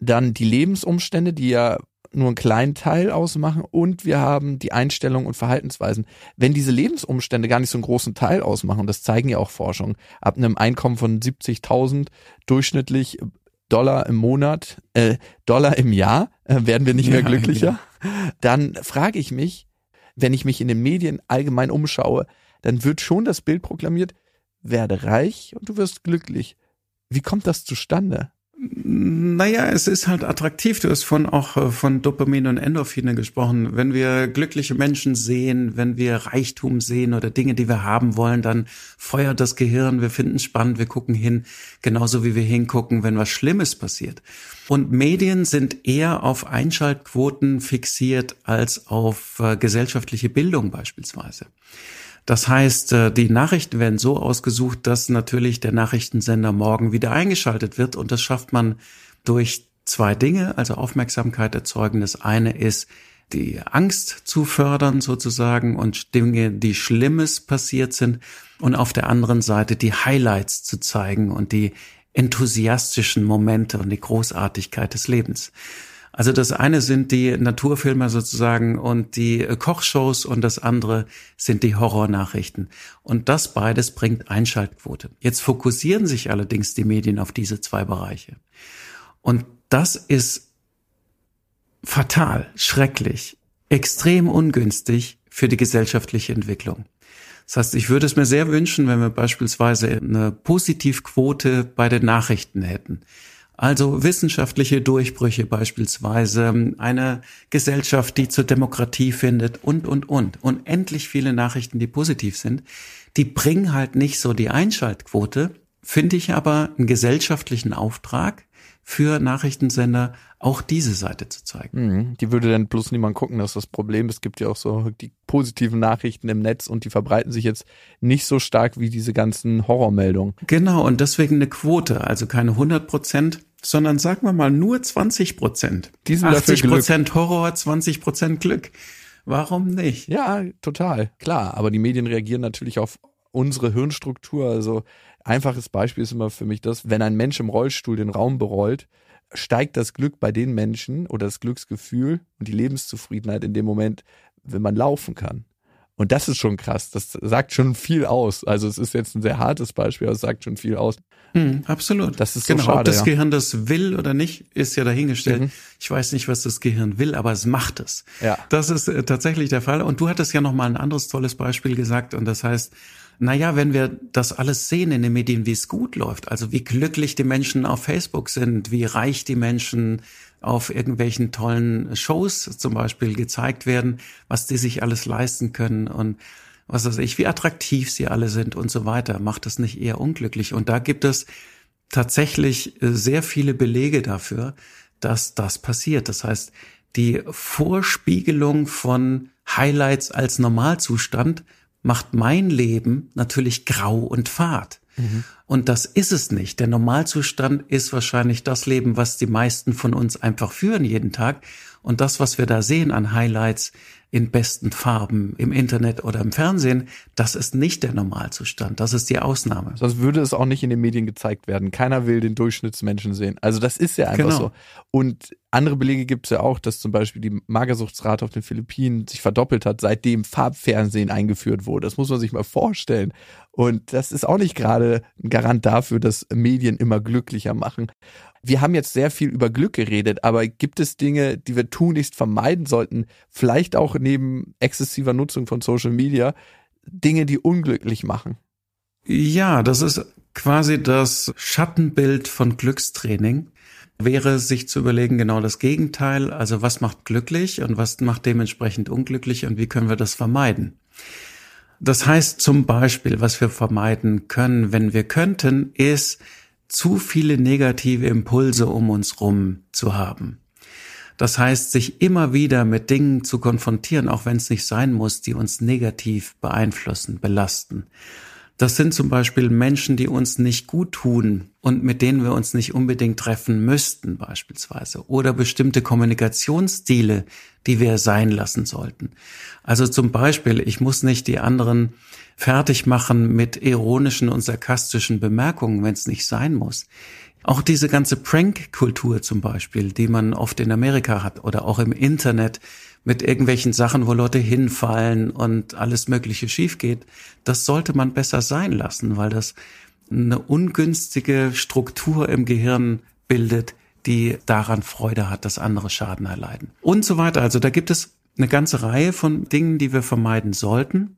dann die Lebensumstände, die ja nur einen kleinen Teil ausmachen und wir haben die Einstellungen und Verhaltensweisen. Wenn diese Lebensumstände gar nicht so einen großen Teil ausmachen, und das zeigen ja auch Forschungen, ab einem Einkommen von 70.000 durchschnittlich Dollar im Monat, äh, Dollar im Jahr, äh, werden wir nicht mehr ja, glücklicher. Genau. Dann frage ich mich, wenn ich mich in den Medien allgemein umschaue, dann wird schon das Bild proklamiert, werde reich und du wirst glücklich. Wie kommt das zustande? Naja, es ist halt attraktiv. Du hast von auch äh, von Dopamin und Endorphine gesprochen. Wenn wir glückliche Menschen sehen, wenn wir Reichtum sehen oder Dinge, die wir haben wollen, dann feuert das Gehirn. Wir finden es spannend, wir gucken hin, genauso wie wir hingucken, wenn was Schlimmes passiert. Und Medien sind eher auf Einschaltquoten fixiert als auf äh, gesellschaftliche Bildung beispielsweise. Das heißt, äh, die Nachrichten werden so ausgesucht, dass natürlich der Nachrichtensender morgen wieder eingeschaltet wird. Und das schafft man durch zwei Dinge, also Aufmerksamkeit erzeugen. Das eine ist, die Angst zu fördern sozusagen und Dinge, die Schlimmes passiert sind. Und auf der anderen Seite die Highlights zu zeigen und die enthusiastischen Momente und die Großartigkeit des Lebens. Also das eine sind die Naturfilme sozusagen und die äh, Kochshows und das andere sind die Horrornachrichten. Und das beides bringt Einschaltquote. Jetzt fokussieren sich allerdings die Medien auf diese zwei Bereiche. Und das ist fatal, schrecklich, extrem ungünstig für die gesellschaftliche Entwicklung. Das heißt, ich würde es mir sehr wünschen, wenn wir beispielsweise eine Positivquote bei den Nachrichten hätten. Also wissenschaftliche Durchbrüche beispielsweise, eine Gesellschaft, die zur Demokratie findet und, und, und. Unendlich viele Nachrichten, die positiv sind. Die bringen halt nicht so die Einschaltquote, finde ich aber einen gesellschaftlichen Auftrag für Nachrichtensender, auch diese Seite zu zeigen. Mhm. Die würde dann bloß niemand gucken, das ist das Problem. Es gibt ja auch so die positiven Nachrichten im Netz und die verbreiten sich jetzt nicht so stark wie diese ganzen Horrormeldungen. Genau, und deswegen eine Quote, also keine 100 Prozent, sondern sagen wir mal nur 20 Prozent. 80 Prozent Horror, 20 Prozent Glück. Warum nicht? Ja, total. Klar, aber die Medien reagieren natürlich auf unsere Hirnstruktur. Also einfaches Beispiel ist immer für mich das, wenn ein Mensch im Rollstuhl den Raum berollt, steigt das Glück bei den Menschen oder das Glücksgefühl und die Lebenszufriedenheit in dem Moment, wenn man laufen kann. Und das ist schon krass. Das sagt schon viel aus. Also es ist jetzt ein sehr hartes Beispiel, aber es sagt schon viel aus. Mhm, absolut. Das ist so genau, schade, ob das ja. Gehirn das will oder nicht, ist ja dahingestellt. Mhm. Ich weiß nicht, was das Gehirn will, aber es macht es. Ja. Das ist äh, tatsächlich der Fall. Und du hattest ja noch mal ein anderes tolles Beispiel gesagt. Und das heißt, na ja, wenn wir das alles sehen in den Medien, wie es gut läuft, also wie glücklich die Menschen auf Facebook sind, wie reich die Menschen auf irgendwelchen tollen Shows zum Beispiel gezeigt werden, was die sich alles leisten können und was weiß ich, wie attraktiv sie alle sind und so weiter, macht das nicht eher unglücklich. Und da gibt es tatsächlich äh, sehr viele Belege dafür, dass das passiert. Das heißt, die Vorspiegelung von Highlights als Normalzustand macht mein Leben natürlich grau und fad. Und das ist es nicht. Der Normalzustand ist wahrscheinlich das Leben, was die meisten von uns einfach führen jeden Tag. Und das, was wir da sehen an Highlights in besten Farben im Internet oder im Fernsehen, das ist nicht der Normalzustand. Das ist die Ausnahme. Sonst würde es auch nicht in den Medien gezeigt werden. Keiner will den Durchschnittsmenschen sehen. Also das ist ja einfach Genau. so. Und andere Belege gibt es ja auch, dass zum Beispiel die Magersuchtsrate auf den Philippinen sich verdoppelt hat, seitdem Farbfernsehen eingeführt wurde. Das muss man sich mal vorstellen. Und das ist auch nicht gerade ein Garant dafür, dass Medien immer glücklicher machen. Wir haben jetzt sehr viel über Glück geredet, aber gibt es Dinge, die wir tunlichst vermeiden sollten? Vielleicht auch neben exzessiver Nutzung von Social Media, Dinge, die unglücklich machen. Ja, das ist quasi das Schattenbild von Glückstraining. Wäre sich zu überlegen, genau das Gegenteil. Also was macht glücklich und was macht dementsprechend unglücklich und wie können wir das vermeiden? Das heißt zum Beispiel, was wir vermeiden können, wenn wir könnten, ist zu viele negative Impulse um uns rum zu haben. Das heißt, sich immer wieder mit Dingen zu konfrontieren, auch wenn es nicht sein muss, die uns negativ beeinflussen, belasten. Das sind zum Beispiel Menschen, die uns nicht gut tun und mit denen wir uns nicht unbedingt treffen müssten beispielsweise. Oder bestimmte Kommunikationsstile, die wir sein lassen sollten. Also zum Beispiel, ich muss nicht die anderen fertig machen mit ironischen und sarkastischen Bemerkungen, wenn es nicht sein muss. Auch diese ganze Prank-Kultur zum Beispiel, die man oft in Amerika hat oder auch im Internet mit irgendwelchen Sachen, wo Leute hinfallen und alles Mögliche schief geht, das sollte man besser sein lassen, weil das eine ungünstige Struktur im Gehirn bildet, die daran Freude hat, dass andere Schaden erleiden. Und so weiter. Also da gibt es eine ganze Reihe von Dingen, die wir vermeiden sollten.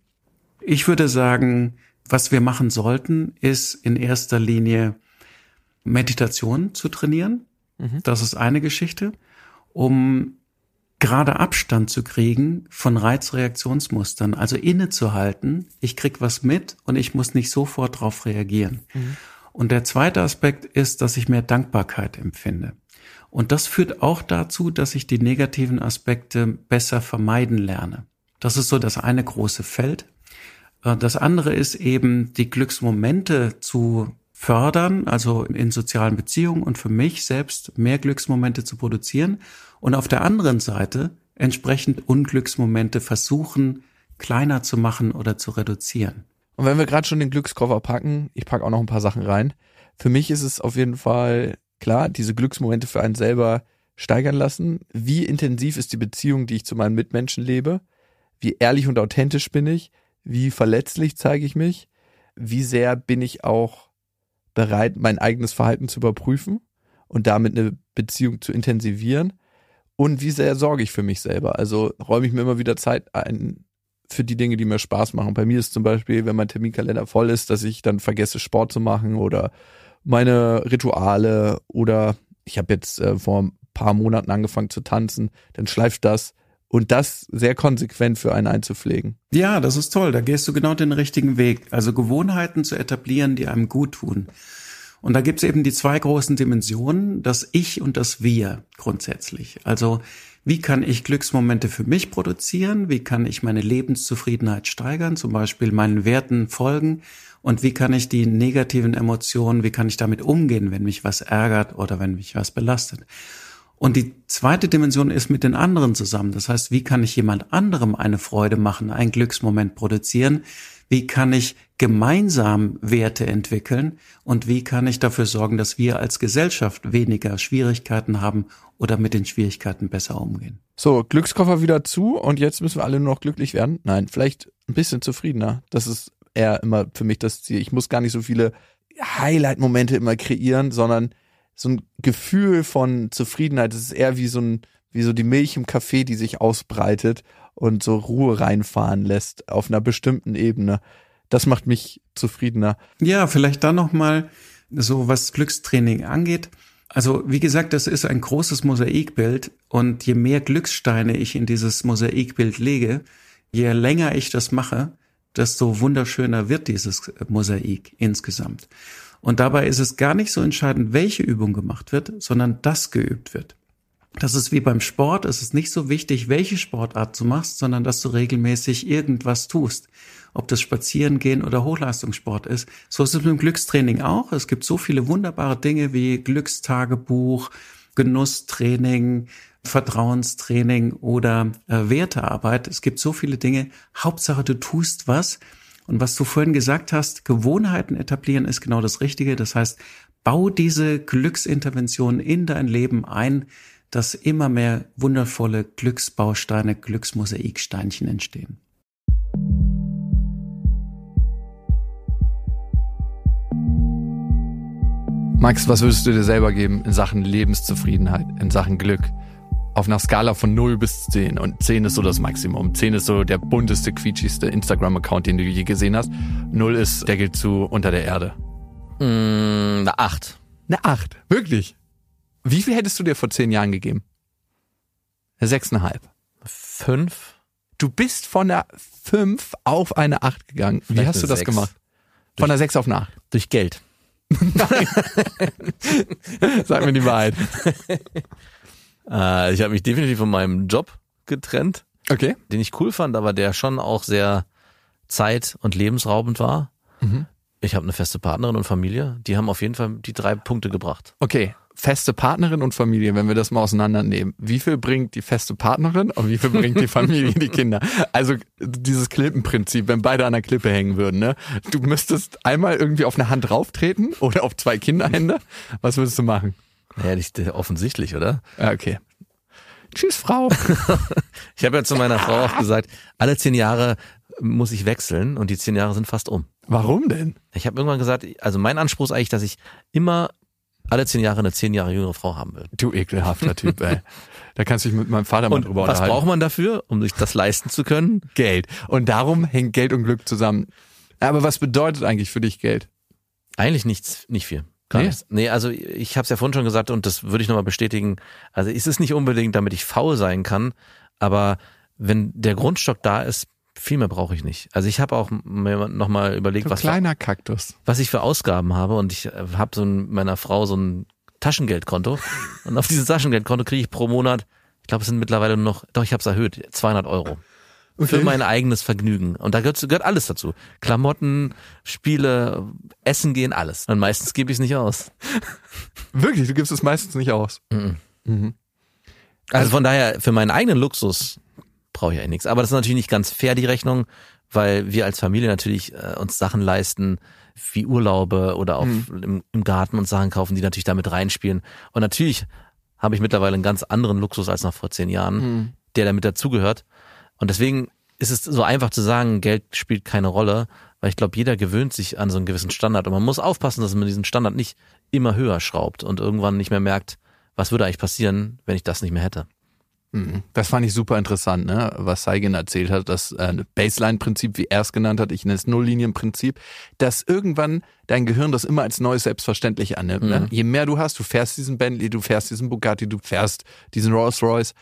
Ich würde sagen, was wir machen sollten, ist in erster Linie Meditation zu trainieren. Das ist eine Geschichte, um gerade Abstand zu kriegen von Reizreaktionsmustern, also innezuhalten. Ich krieg was mit und ich muss nicht sofort darauf reagieren. Und der zweite Aspekt ist, dass ich mehr Dankbarkeit empfinde. Und das führt auch dazu, dass ich die negativen Aspekte besser vermeiden lerne. Das ist so das eine große Feld. Äh, Das andere ist eben, die Glücksmomente zu fördern, also in sozialen Beziehungen und für mich selbst mehr Glücksmomente zu produzieren und auf der anderen Seite entsprechend Unglücksmomente versuchen, kleiner zu machen oder zu reduzieren. Und wenn wir gerade schon den Glückskoffer packen, ich packe auch noch ein paar Sachen rein. Für mich ist es auf jeden Fall klar, diese Glücksmomente für einen selber steigern lassen. Wie intensiv ist die Beziehung, die ich zu meinen Mitmenschen lebe? Wie ehrlich und authentisch bin ich? Wie verletzlich zeige ich mich? Wie sehr bin ich auch bereit, mein eigenes Verhalten zu überprüfen und damit eine Beziehung zu intensivieren? Und wie sehr sorge ich für mich selber? Also räume ich mir immer wieder Zeit ein für die Dinge, die mir Spaß machen. Bei mir ist zum Beispiel, wenn mein Terminkalender voll ist, dass ich dann vergesse, Sport zu machen oder meine Rituale oder ich habe jetzt äh, vor ein paar Monaten angefangen zu tanzen, dann schleift das und das sehr konsequent für einen einzupflegen. Ja, das ist toll. Da gehst du genau den richtigen Weg. Also Gewohnheiten zu etablieren, die einem gut tun. Und da gibt's eben die zwei großen Dimensionen, das Ich und das Wir grundsätzlich. Also wie kann ich Glücksmomente für mich produzieren? Wie kann ich meine Lebenszufriedenheit steigern? Zum Beispiel meinen Werten folgen? Und wie kann ich die negativen Emotionen, wie kann ich damit umgehen, wenn mich was ärgert oder wenn mich was belastet? Und die zweite Dimension ist mit den anderen zusammen. Das heißt, wie kann ich jemand anderem eine Freude machen, einen Glücksmoment produzieren? Wie kann ich gemeinsam Werte entwickeln? Und wie kann ich dafür sorgen, dass wir als Gesellschaft weniger Schwierigkeiten haben oder mit den Schwierigkeiten besser umgehen? So, Glückskoffer wieder zu und jetzt müssen wir alle nur noch glücklich werden. Nein, vielleicht ein bisschen zufriedener. Das ist eher immer für mich das Ziel. Ich muss gar nicht so viele Highlight-Momente immer kreieren, sondern so ein Gefühl von Zufriedenheit. Das ist eher wie so ein, wie so die Milch im Kaffee, die sich ausbreitet und so Ruhe reinfahren lässt auf einer bestimmten Ebene. Das macht mich zufriedener. Ja, vielleicht dann noch mal so was Glückstraining angeht. Also wie gesagt, das ist ein großes Mosaikbild und je mehr Glückssteine ich in dieses Mosaikbild lege, je länger ich das mache, desto wunderschöner wird dieses Mosaik insgesamt. Und dabei ist es gar nicht so entscheidend, welche Übung gemacht wird, sondern das geübt wird. Das ist wie beim Sport. Es ist nicht so wichtig, welche Sportart du machst, sondern dass du regelmäßig irgendwas tust. Ob das Spazierengehen oder Hochleistungssport ist. So ist es mit dem Glückstraining auch. Es gibt so viele wunderbare Dinge wie Glückstagebuch, Genusstraining, Vertrauenstraining oder äh, Wertearbeit. Es gibt so viele Dinge. Hauptsache, du tust was. Und was du vorhin gesagt hast, Gewohnheiten etablieren ist genau das Richtige. Das heißt, bau diese Glücksintervention in dein Leben ein, dass immer mehr wundervolle Glücksbausteine, Glücksmosaiksteinchen entstehen. Max, was würdest du dir selber geben in Sachen Lebenszufriedenheit, in Sachen Glück? Auf einer Skala von 0 bis 10. Und 10 ist so das Maximum. 10 ist so der bunteste, quietschigste Instagram-Account, den du je gesehen hast. 0 ist, der gilt zu unter der Erde. Mm, eine Acht. Eine 8. Wirklich? Wie viel hättest du dir vor 10 Jahren gegeben? Eine 6,5. Fünf. Du bist von der 5 auf eine 8 gegangen. Wie Vielleicht hast du das sechs. gemacht? Von der 6 auf eine 8. Durch Geld. Sag mir die Wahrheit. Äh, ich habe mich definitiv von meinem Job getrennt, Okay. den ich cool fand, aber der schon auch sehr zeit- und lebensraubend war. Mhm. Ich habe eine feste Partnerin und Familie. Die haben auf jeden Fall die drei Punkte gebracht. Okay. Feste Partnerin und Familie, wenn wir das mal auseinandernehmen. Wie viel bringt die feste Partnerin und wie viel bringt die Familie, die Kinder? Also dieses Klippenprinzip, wenn beide an der Klippe hängen würden, ne? Du müsstest einmal irgendwie auf eine Hand rauftreten oder auf zwei Kinderhände. Was würdest du machen? Ja, nicht äh, offensichtlich, oder? Ja, okay. Tschüss, Frau. Ich habe ja zu meiner Frau auch gesagt, alle zehn Jahre muss ich wechseln und die zehn Jahre sind fast um. Warum denn? Ich habe irgendwann gesagt, also mein Anspruch ist eigentlich, dass ich immer alle zehn Jahre eine zehn Jahre jüngere Frau haben will. Du ekelhafter Typ, ey. Da kannst du dich mit meinem Vater mal Und drüber was unterhalten. braucht man dafür, um sich das leisten zu können? Geld. Und darum hängt Geld und Glück zusammen. Aber was bedeutet eigentlich für dich Geld? Eigentlich nichts, nicht viel. Gar Nee? nichts. Nee, also ich habe es ja vorhin schon gesagt und das würde ich nochmal bestätigen. Also es ist nicht unbedingt, damit ich faul sein kann, aber wenn der Grundstock da ist, viel mehr brauche ich nicht. Also ich habe auch nochmal überlegt, So was, für, kleiner Kaktus. was ich für Ausgaben habe und ich habe so ein, meiner Frau so ein Taschengeldkonto und auf dieses Taschengeldkonto kriege ich pro Monat, ich glaube es sind mittlerweile nur noch, doch ich habe es erhöht, 200 Euro. Für Okay. mein eigenes Vergnügen. Und da gehört, gehört alles dazu. Klamotten, Spiele, Essen gehen, alles. Und meistens gebe ich es nicht aus. Wirklich, du gibst es meistens nicht aus. Mhm. Also von daher, für meinen eigenen Luxus brauche ich eigentlich nichts. Aber das ist natürlich nicht ganz fair, die Rechnung, weil wir als Familie natürlich äh, uns Sachen leisten, wie Urlaube oder auch im, im Garten uns Sachen kaufen, die natürlich damit reinspielen. Und natürlich habe ich mittlerweile einen ganz anderen Luxus als noch vor zehn Jahren, der damit dazugehört. Und deswegen ist es so einfach zu sagen, Geld spielt keine Rolle, weil ich glaube, jeder gewöhnt sich an so einen gewissen Standard. Und man muss aufpassen, dass man diesen Standard nicht immer höher schraubt und irgendwann nicht mehr merkt, was würde eigentlich passieren, wenn ich das nicht mehr hätte. Mhm. Das fand ich super interessant, ne? was Seigen erzählt hat, das äh, Baseline-Prinzip, wie er es genannt hat, ich nenne es Nulllinienprinzip, dass irgendwann dein Gehirn das immer als neues Selbstverständlich annimmt. Ne? Je mehr du hast, du fährst diesen Bentley, du fährst diesen Bugatti, du fährst diesen Rolls Royce.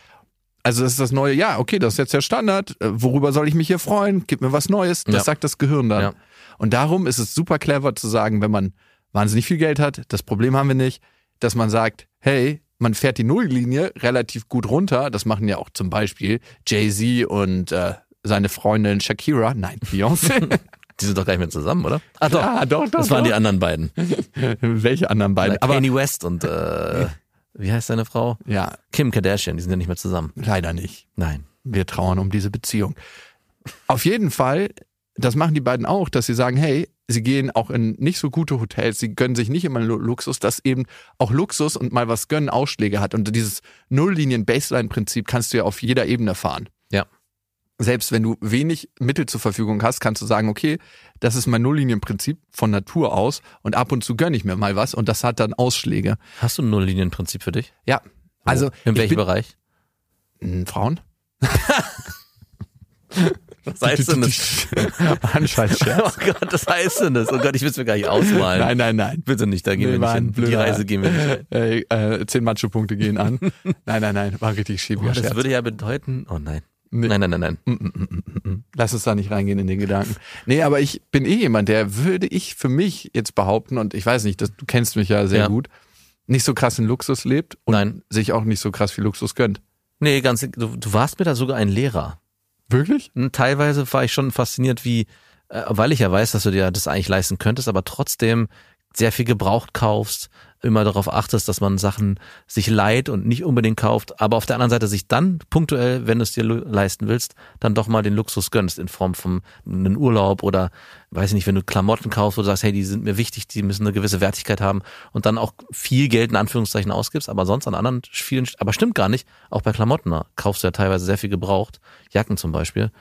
Also das ist das neue, ja, okay, das ist jetzt der Standard. Äh, Worüber soll ich mich hier freuen? Gib mir was Neues. Das Ja. sagt das Gehirn dann. Ja. Und darum ist es super clever zu sagen, wenn man wahnsinnig viel Geld hat, das Problem haben wir nicht, dass man sagt, hey, man fährt die Nulllinie relativ gut runter. Das machen ja auch zum Beispiel Jay-Z und äh, seine Freundin Shakira. Nein, Beyoncé. Die sind doch gar nicht mehr zusammen, oder? Ah doch, Ah, doch, doch, das waren doch. die anderen beiden. Welche anderen beiden? Aber Aber Kanye West und äh, wie heißt seine Frau? ja, Kim Kardashian, die sind ja nicht mehr zusammen. leider nicht. Nein. Wir trauern um diese Beziehung. Auf jeden Fall, das machen die beiden auch, dass sie sagen, hey, sie gehen auch in nicht so gute Hotels, sie gönnen sich nicht immer Lu- Luxus, dass eben auch Luxus und mal was gönnen Ausschläge hat. Und dieses Nulllinien-Baseline-Prinzip kannst du ja auf jeder Ebene fahren. Ja. Selbst wenn du wenig Mittel zur Verfügung hast, kannst du sagen, okay, das ist mein Nulllinienprinzip von Natur aus und ab und zu gönne ich mir mal was und das hat dann Ausschläge. Hast du ein Nulllinienprinzip für dich? Ja, also In welchem bin, Bereich? Hm, Frauen? Was heißt denn das? Anscheißscherz. Oh Gott, das heißt denn das? Oh Gott, ich will es mir gar nicht ausmalen. Nein, nein, nein. Bitte nicht, da gehen Nee, wir nicht hin. Die blöder- Reise gehen wir nicht hin. Äh, äh, zehn Macho-Punkte gehen an. nein, nein, nein, war richtig schäbiger Oh, das Scherz. würde ja bedeuten, oh nein. Nee. Nein, nein, nein, nein. Lass uns da nicht reingehen in den Gedanken. Nee, aber ich bin eh jemand, der würde ich für mich jetzt behaupten, und ich weiß nicht, das, du kennst mich ja sehr Ja. gut, nicht so krass in Luxus lebt und Nein. sich auch nicht so krass viel Luxus gönnt. Nee, ganz, du, du warst mir da sogar ein Lehrer. Wirklich? Und teilweise war ich schon fasziniert, wie, äh, weil ich ja weiß, dass du dir das eigentlich leisten könntest, aber trotzdem sehr viel gebraucht kaufst, immer darauf achtest, dass man Sachen sich leiht und nicht unbedingt kauft, aber auf der anderen Seite sich dann punktuell, wenn du es dir leisten willst, dann doch mal den Luxus gönnst in Form von einem Urlaub oder weiß ich nicht, wenn du Klamotten kaufst, du sagst, hey, die sind mir wichtig, die müssen eine gewisse Wertigkeit haben und dann auch viel Geld in Anführungszeichen ausgibst, aber sonst an anderen vielen, aber stimmt gar nicht, auch bei Klamotten ne, kaufst du ja teilweise sehr viel gebraucht, Jacken zum Beispiel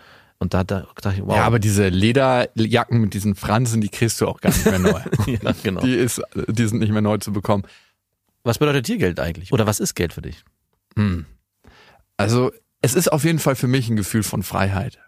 und da, da dachte ich, wow. Ja, aber diese Lederjacken mit diesen Fransen, die kriegst du auch gar nicht mehr neu. ja, genau. die, ist, die sind nicht mehr neu zu bekommen. Was bedeutet dir Geld eigentlich? Oder was ist Geld für dich? Also es ist auf jeden Fall für mich ein Gefühl von Freiheit,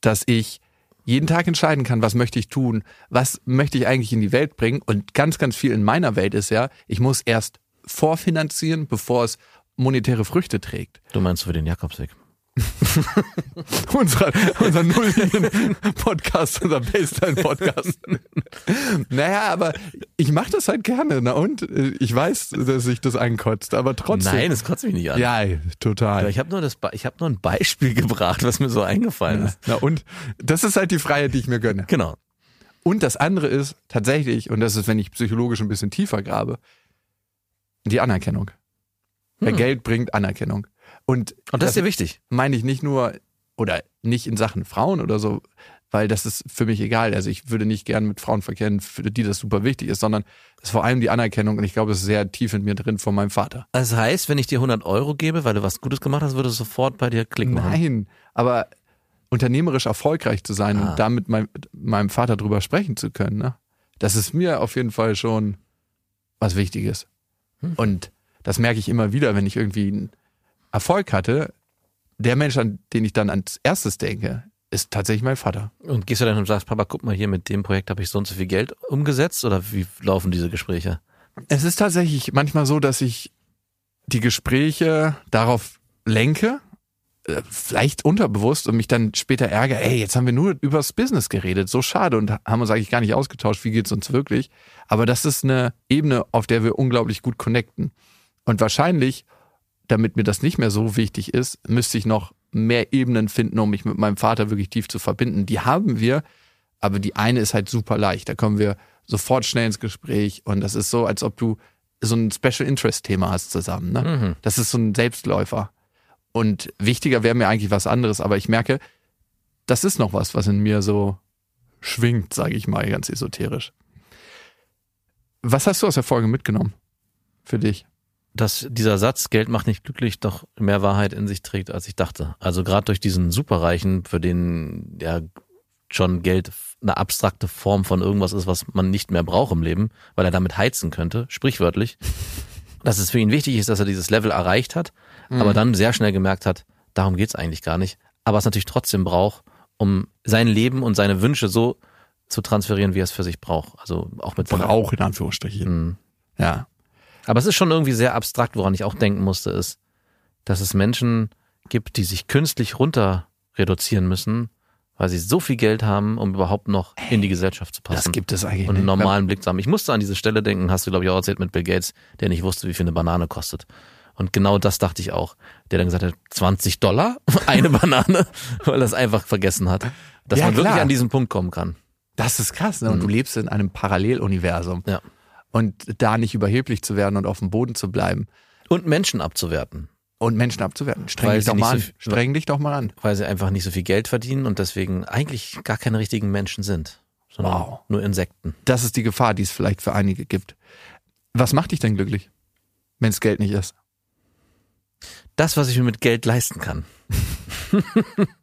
dass ich jeden Tag entscheiden kann, was möchte ich tun, was möchte ich eigentlich in die Welt bringen. Und ganz, ganz viel in meiner Welt ist ja, ich muss erst vorfinanzieren, bevor es monetäre Früchte trägt. Du meinst für den Jakobsweg? unser, unser Nulllinien-Podcast, unser Baseline-Podcast. naja, aber ich mache das halt gerne. Na und? Ich weiß, dass sich das ankotzt, aber trotzdem. Nein, das kotzt mich nicht an. Ja, total. Ich habe nur, das ich hab nur ein Beispiel gebracht, was mir so eingefallen ist. Na und? Das ist halt die Freiheit, die ich mir gönne. Genau. Und das andere ist tatsächlich, und das ist, wenn ich psychologisch ein bisschen tiefer grabe, die Anerkennung. Weil Geld bringt Anerkennung. Und, Und das ist dir wichtig. meine ich nicht nur, oder nicht in Sachen Frauen oder so, weil das ist für mich egal. Also ich würde nicht gern mit Frauen verkehren, für die das super wichtig ist, sondern es ist vor allem die Anerkennung und ich glaube, es ist sehr tief in mir drin von meinem Vater. Das heißt, wenn ich dir 100 Euro gebe, weil du was Gutes gemacht hast, würde es sofort bei dir klicken. machen. Nein, aber unternehmerisch erfolgreich zu sein Ah. und damit mein, mit meinem Vater drüber sprechen zu können, ne? das ist mir auf jeden Fall schon was Wichtiges. Hm. Und das merke ich immer wieder, wenn ich irgendwie Erfolg hatte. Der Mensch, an den ich dann als erstes denke, ist tatsächlich mein Vater. Und gehst du dann und sagst, Papa, guck mal hier, mit dem Projekt habe ich so und so viel Geld umgesetzt? Oder wie laufen diese Gespräche? Es ist tatsächlich manchmal so, dass ich die Gespräche darauf lenke, äh, vielleicht unterbewusst und mich dann später ärgere, ey, jetzt haben wir nur übers Business geredet, so schade und haben uns eigentlich gar nicht ausgetauscht, wie geht's uns wirklich. Aber das ist eine Ebene, auf der wir unglaublich gut connecten. Und wahrscheinlich, damit mir das nicht mehr so wichtig ist, müsste ich noch mehr Ebenen finden, um mich mit meinem Vater wirklich tief zu verbinden. Die haben wir, aber die eine ist halt super leicht. Da kommen wir sofort schnell ins Gespräch und das ist so, als ob du so ein Special Interest Thema hast zusammen. Ne? Mhm. Das ist so ein Selbstläufer. Und wichtiger wäre mir eigentlich was anderes, aber ich merke, das ist noch was, was in mir so schwingt, sage ich mal, ganz esoterisch. Was hast du aus der Folge mitgenommen für dich? Dass dieser Satz, Geld macht nicht glücklich, doch mehr Wahrheit in sich trägt, als ich dachte. Also gerade durch diesen Superreichen, für den ja schon Geld eine abstrakte Form von irgendwas ist, was man nicht mehr braucht im Leben, weil er damit heizen könnte, sprichwörtlich. Dass es für ihn wichtig ist, dass er dieses Level erreicht hat, aber dann sehr schnell gemerkt hat, darum geht's eigentlich gar nicht. Aber es natürlich trotzdem braucht, um sein Leben und seine Wünsche so zu transferieren, wie er es für sich braucht. Also auch mit seiner Brauch in Anführungsstrichen. Mhm. Ja. Aber es ist schon irgendwie sehr abstrakt, woran ich auch denken musste, ist, dass es Menschen gibt, die sich künstlich runter reduzieren müssen, weil sie so viel Geld haben, um überhaupt noch in die Gesellschaft zu passen. Das gibt es eigentlich und einen normalen Blick zu haben. Ich musste an diese Stelle denken, hast du, glaube ich, auch erzählt mit Bill Gates, der nicht wusste, wie viel eine Banane kostet. Und genau das dachte ich auch. Der dann gesagt hat, 20 Dollar eine Banane, weil er es einfach vergessen hat. Dass Ja, man wirklich klar. an diesen Punkt kommen kann. Das ist krass, ne? Und du lebst in einem Paralleluniversum. Ja. Und da nicht überheblich zu werden und auf dem Boden zu bleiben Und Menschen abzuwerten, und Menschen abzuwerten. Streng Weil dich doch mal so an. viel- Streng dich doch mal an. weil sie einfach nicht so viel Geld verdienen und deswegen eigentlich gar keine richtigen Menschen sind, sondern Wow. nur Insekten. Das ist die Gefahr, die es vielleicht für einige gibt. Was macht dich denn glücklich, wenn es Geld nicht ist? Das, was ich mir mit Geld leisten kann.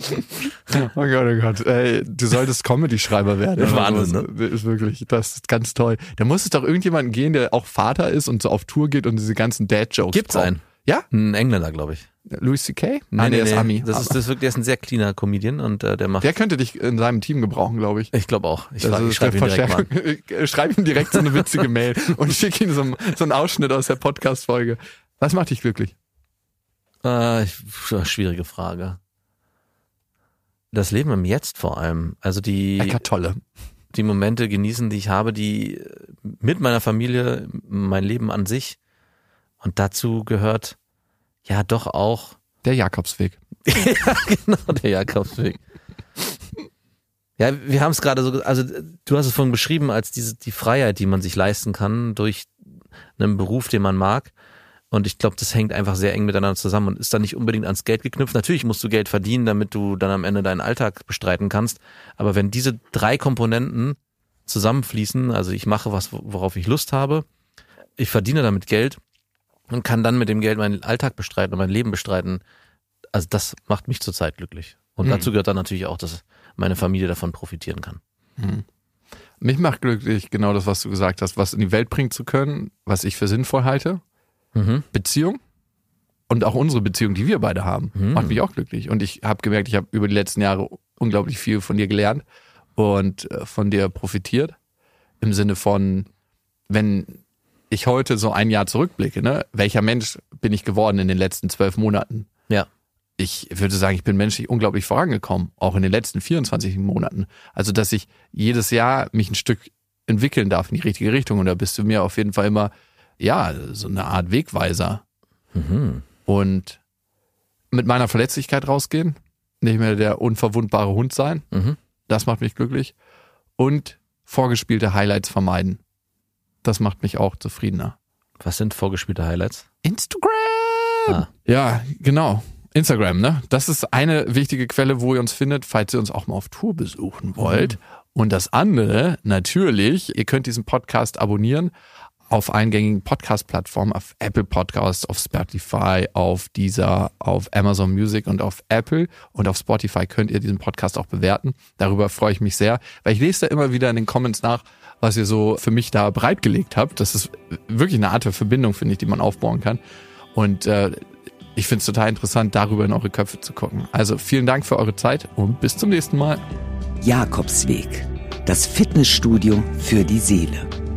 Oh Gott, oh Gott. Ey, du solltest Comedy-Schreiber werden. Wahnsinn, ne? Das ist wirklich, das ist ganz toll. Da muss es doch irgendjemanden gehen, der auch Vater ist und so auf Tour geht und diese ganzen Dad-Jokes Gibt's braucht. einen? Ja? Ein Engländer, glaube ich. Louis C.K.? Nein, der ist Ami. Das ist, das ist wirklich, der ist ein sehr cleaner Comedian und äh, der macht. der könnte dich in seinem Team gebrauchen, glaube ich. ich glaube auch. Ich, ist schreibe direkt mal. Verschärfung. Schreib ihm direkt so eine witzige Mail und schick ihm so, einen- so einen Ausschnitt aus der Podcast-Folge. Was macht dich glücklich? Äh, schwierige Frage. Das Leben im Jetzt vor allem. Also die, Eckart Tolle. die Momente genießen, die ich habe, die mit meiner Familie, mein Leben an sich. Und dazu gehört ja doch auch Der Jakobsweg. ja, genau, der Jakobsweg. Ja, wir haben es gerade so, also du hast es vorhin beschrieben als diese die Freiheit, die man sich leisten kann durch einen Beruf, den man mag. Und ich glaube, das hängt einfach sehr eng miteinander zusammen und ist dann nicht unbedingt ans Geld geknüpft. Natürlich musst du Geld verdienen, damit du dann am Ende deinen Alltag bestreiten kannst. Aber wenn diese drei Komponenten zusammenfließen, also ich mache was, worauf ich Lust habe, ich verdiene damit Geld und kann dann mit dem Geld meinen Alltag bestreiten und mein Leben bestreiten, also das macht mich zurzeit glücklich. Und Mhm. dazu gehört dann natürlich auch, dass meine Familie davon profitieren kann. Mich macht glücklich genau das, was du gesagt hast, was in die Welt bringen zu können, was ich für sinnvoll halte. Mhm. Beziehung und auch unsere Beziehung, die wir beide haben, Mhm. macht mich auch glücklich. Und ich habe gemerkt, ich habe über die letzten Jahre unglaublich viel von dir gelernt und äh, von dir profitiert. Im Sinne von, wenn ich heute so ein Jahr zurückblicke, ne, welcher Mensch bin ich geworden in den letzten zwölf Monaten? Ja. ich würde sagen, ich bin menschlich unglaublich vorangekommen, auch in den letzten 24 Monaten. Also, dass ich jedes Jahr mich ein Stück entwickeln darf in die richtige Richtung. Und da bist du mir auf jeden Fall immer, ja, so eine Art Wegweiser. Mhm. Und mit meiner Verletzlichkeit rausgehen, nicht mehr der unverwundbare Hund sein, Mhm. das macht mich glücklich. Und vorgespielte Highlights vermeiden. Das macht mich auch zufriedener. Was sind vorgespielte Highlights? Instagram! Ah. Ja, genau. Instagram, ne? Das ist eine wichtige Quelle, wo ihr uns findet, falls ihr uns auch mal auf Tour besuchen wollt. Und das andere, natürlich, ihr könnt diesen Podcast abonnieren auf eingängigen Podcast-Plattformen, auf Apple Podcasts, auf Spotify, auf Deezer, auf Amazon Music und auf Apple und auf Spotify könnt ihr diesen Podcast auch bewerten. Darüber freue ich mich sehr, weil ich lese da immer wieder in den Comments nach, was ihr so für mich da bereitgelegt habt. Das ist wirklich eine Art der Verbindung, finde ich, die man aufbauen kann. Und äh, ich finde es total interessant, darüber in eure Köpfe zu gucken. Also vielen Dank für eure Zeit und bis zum nächsten Mal. Jakobsweg. Das Fitnessstudio für die Seele.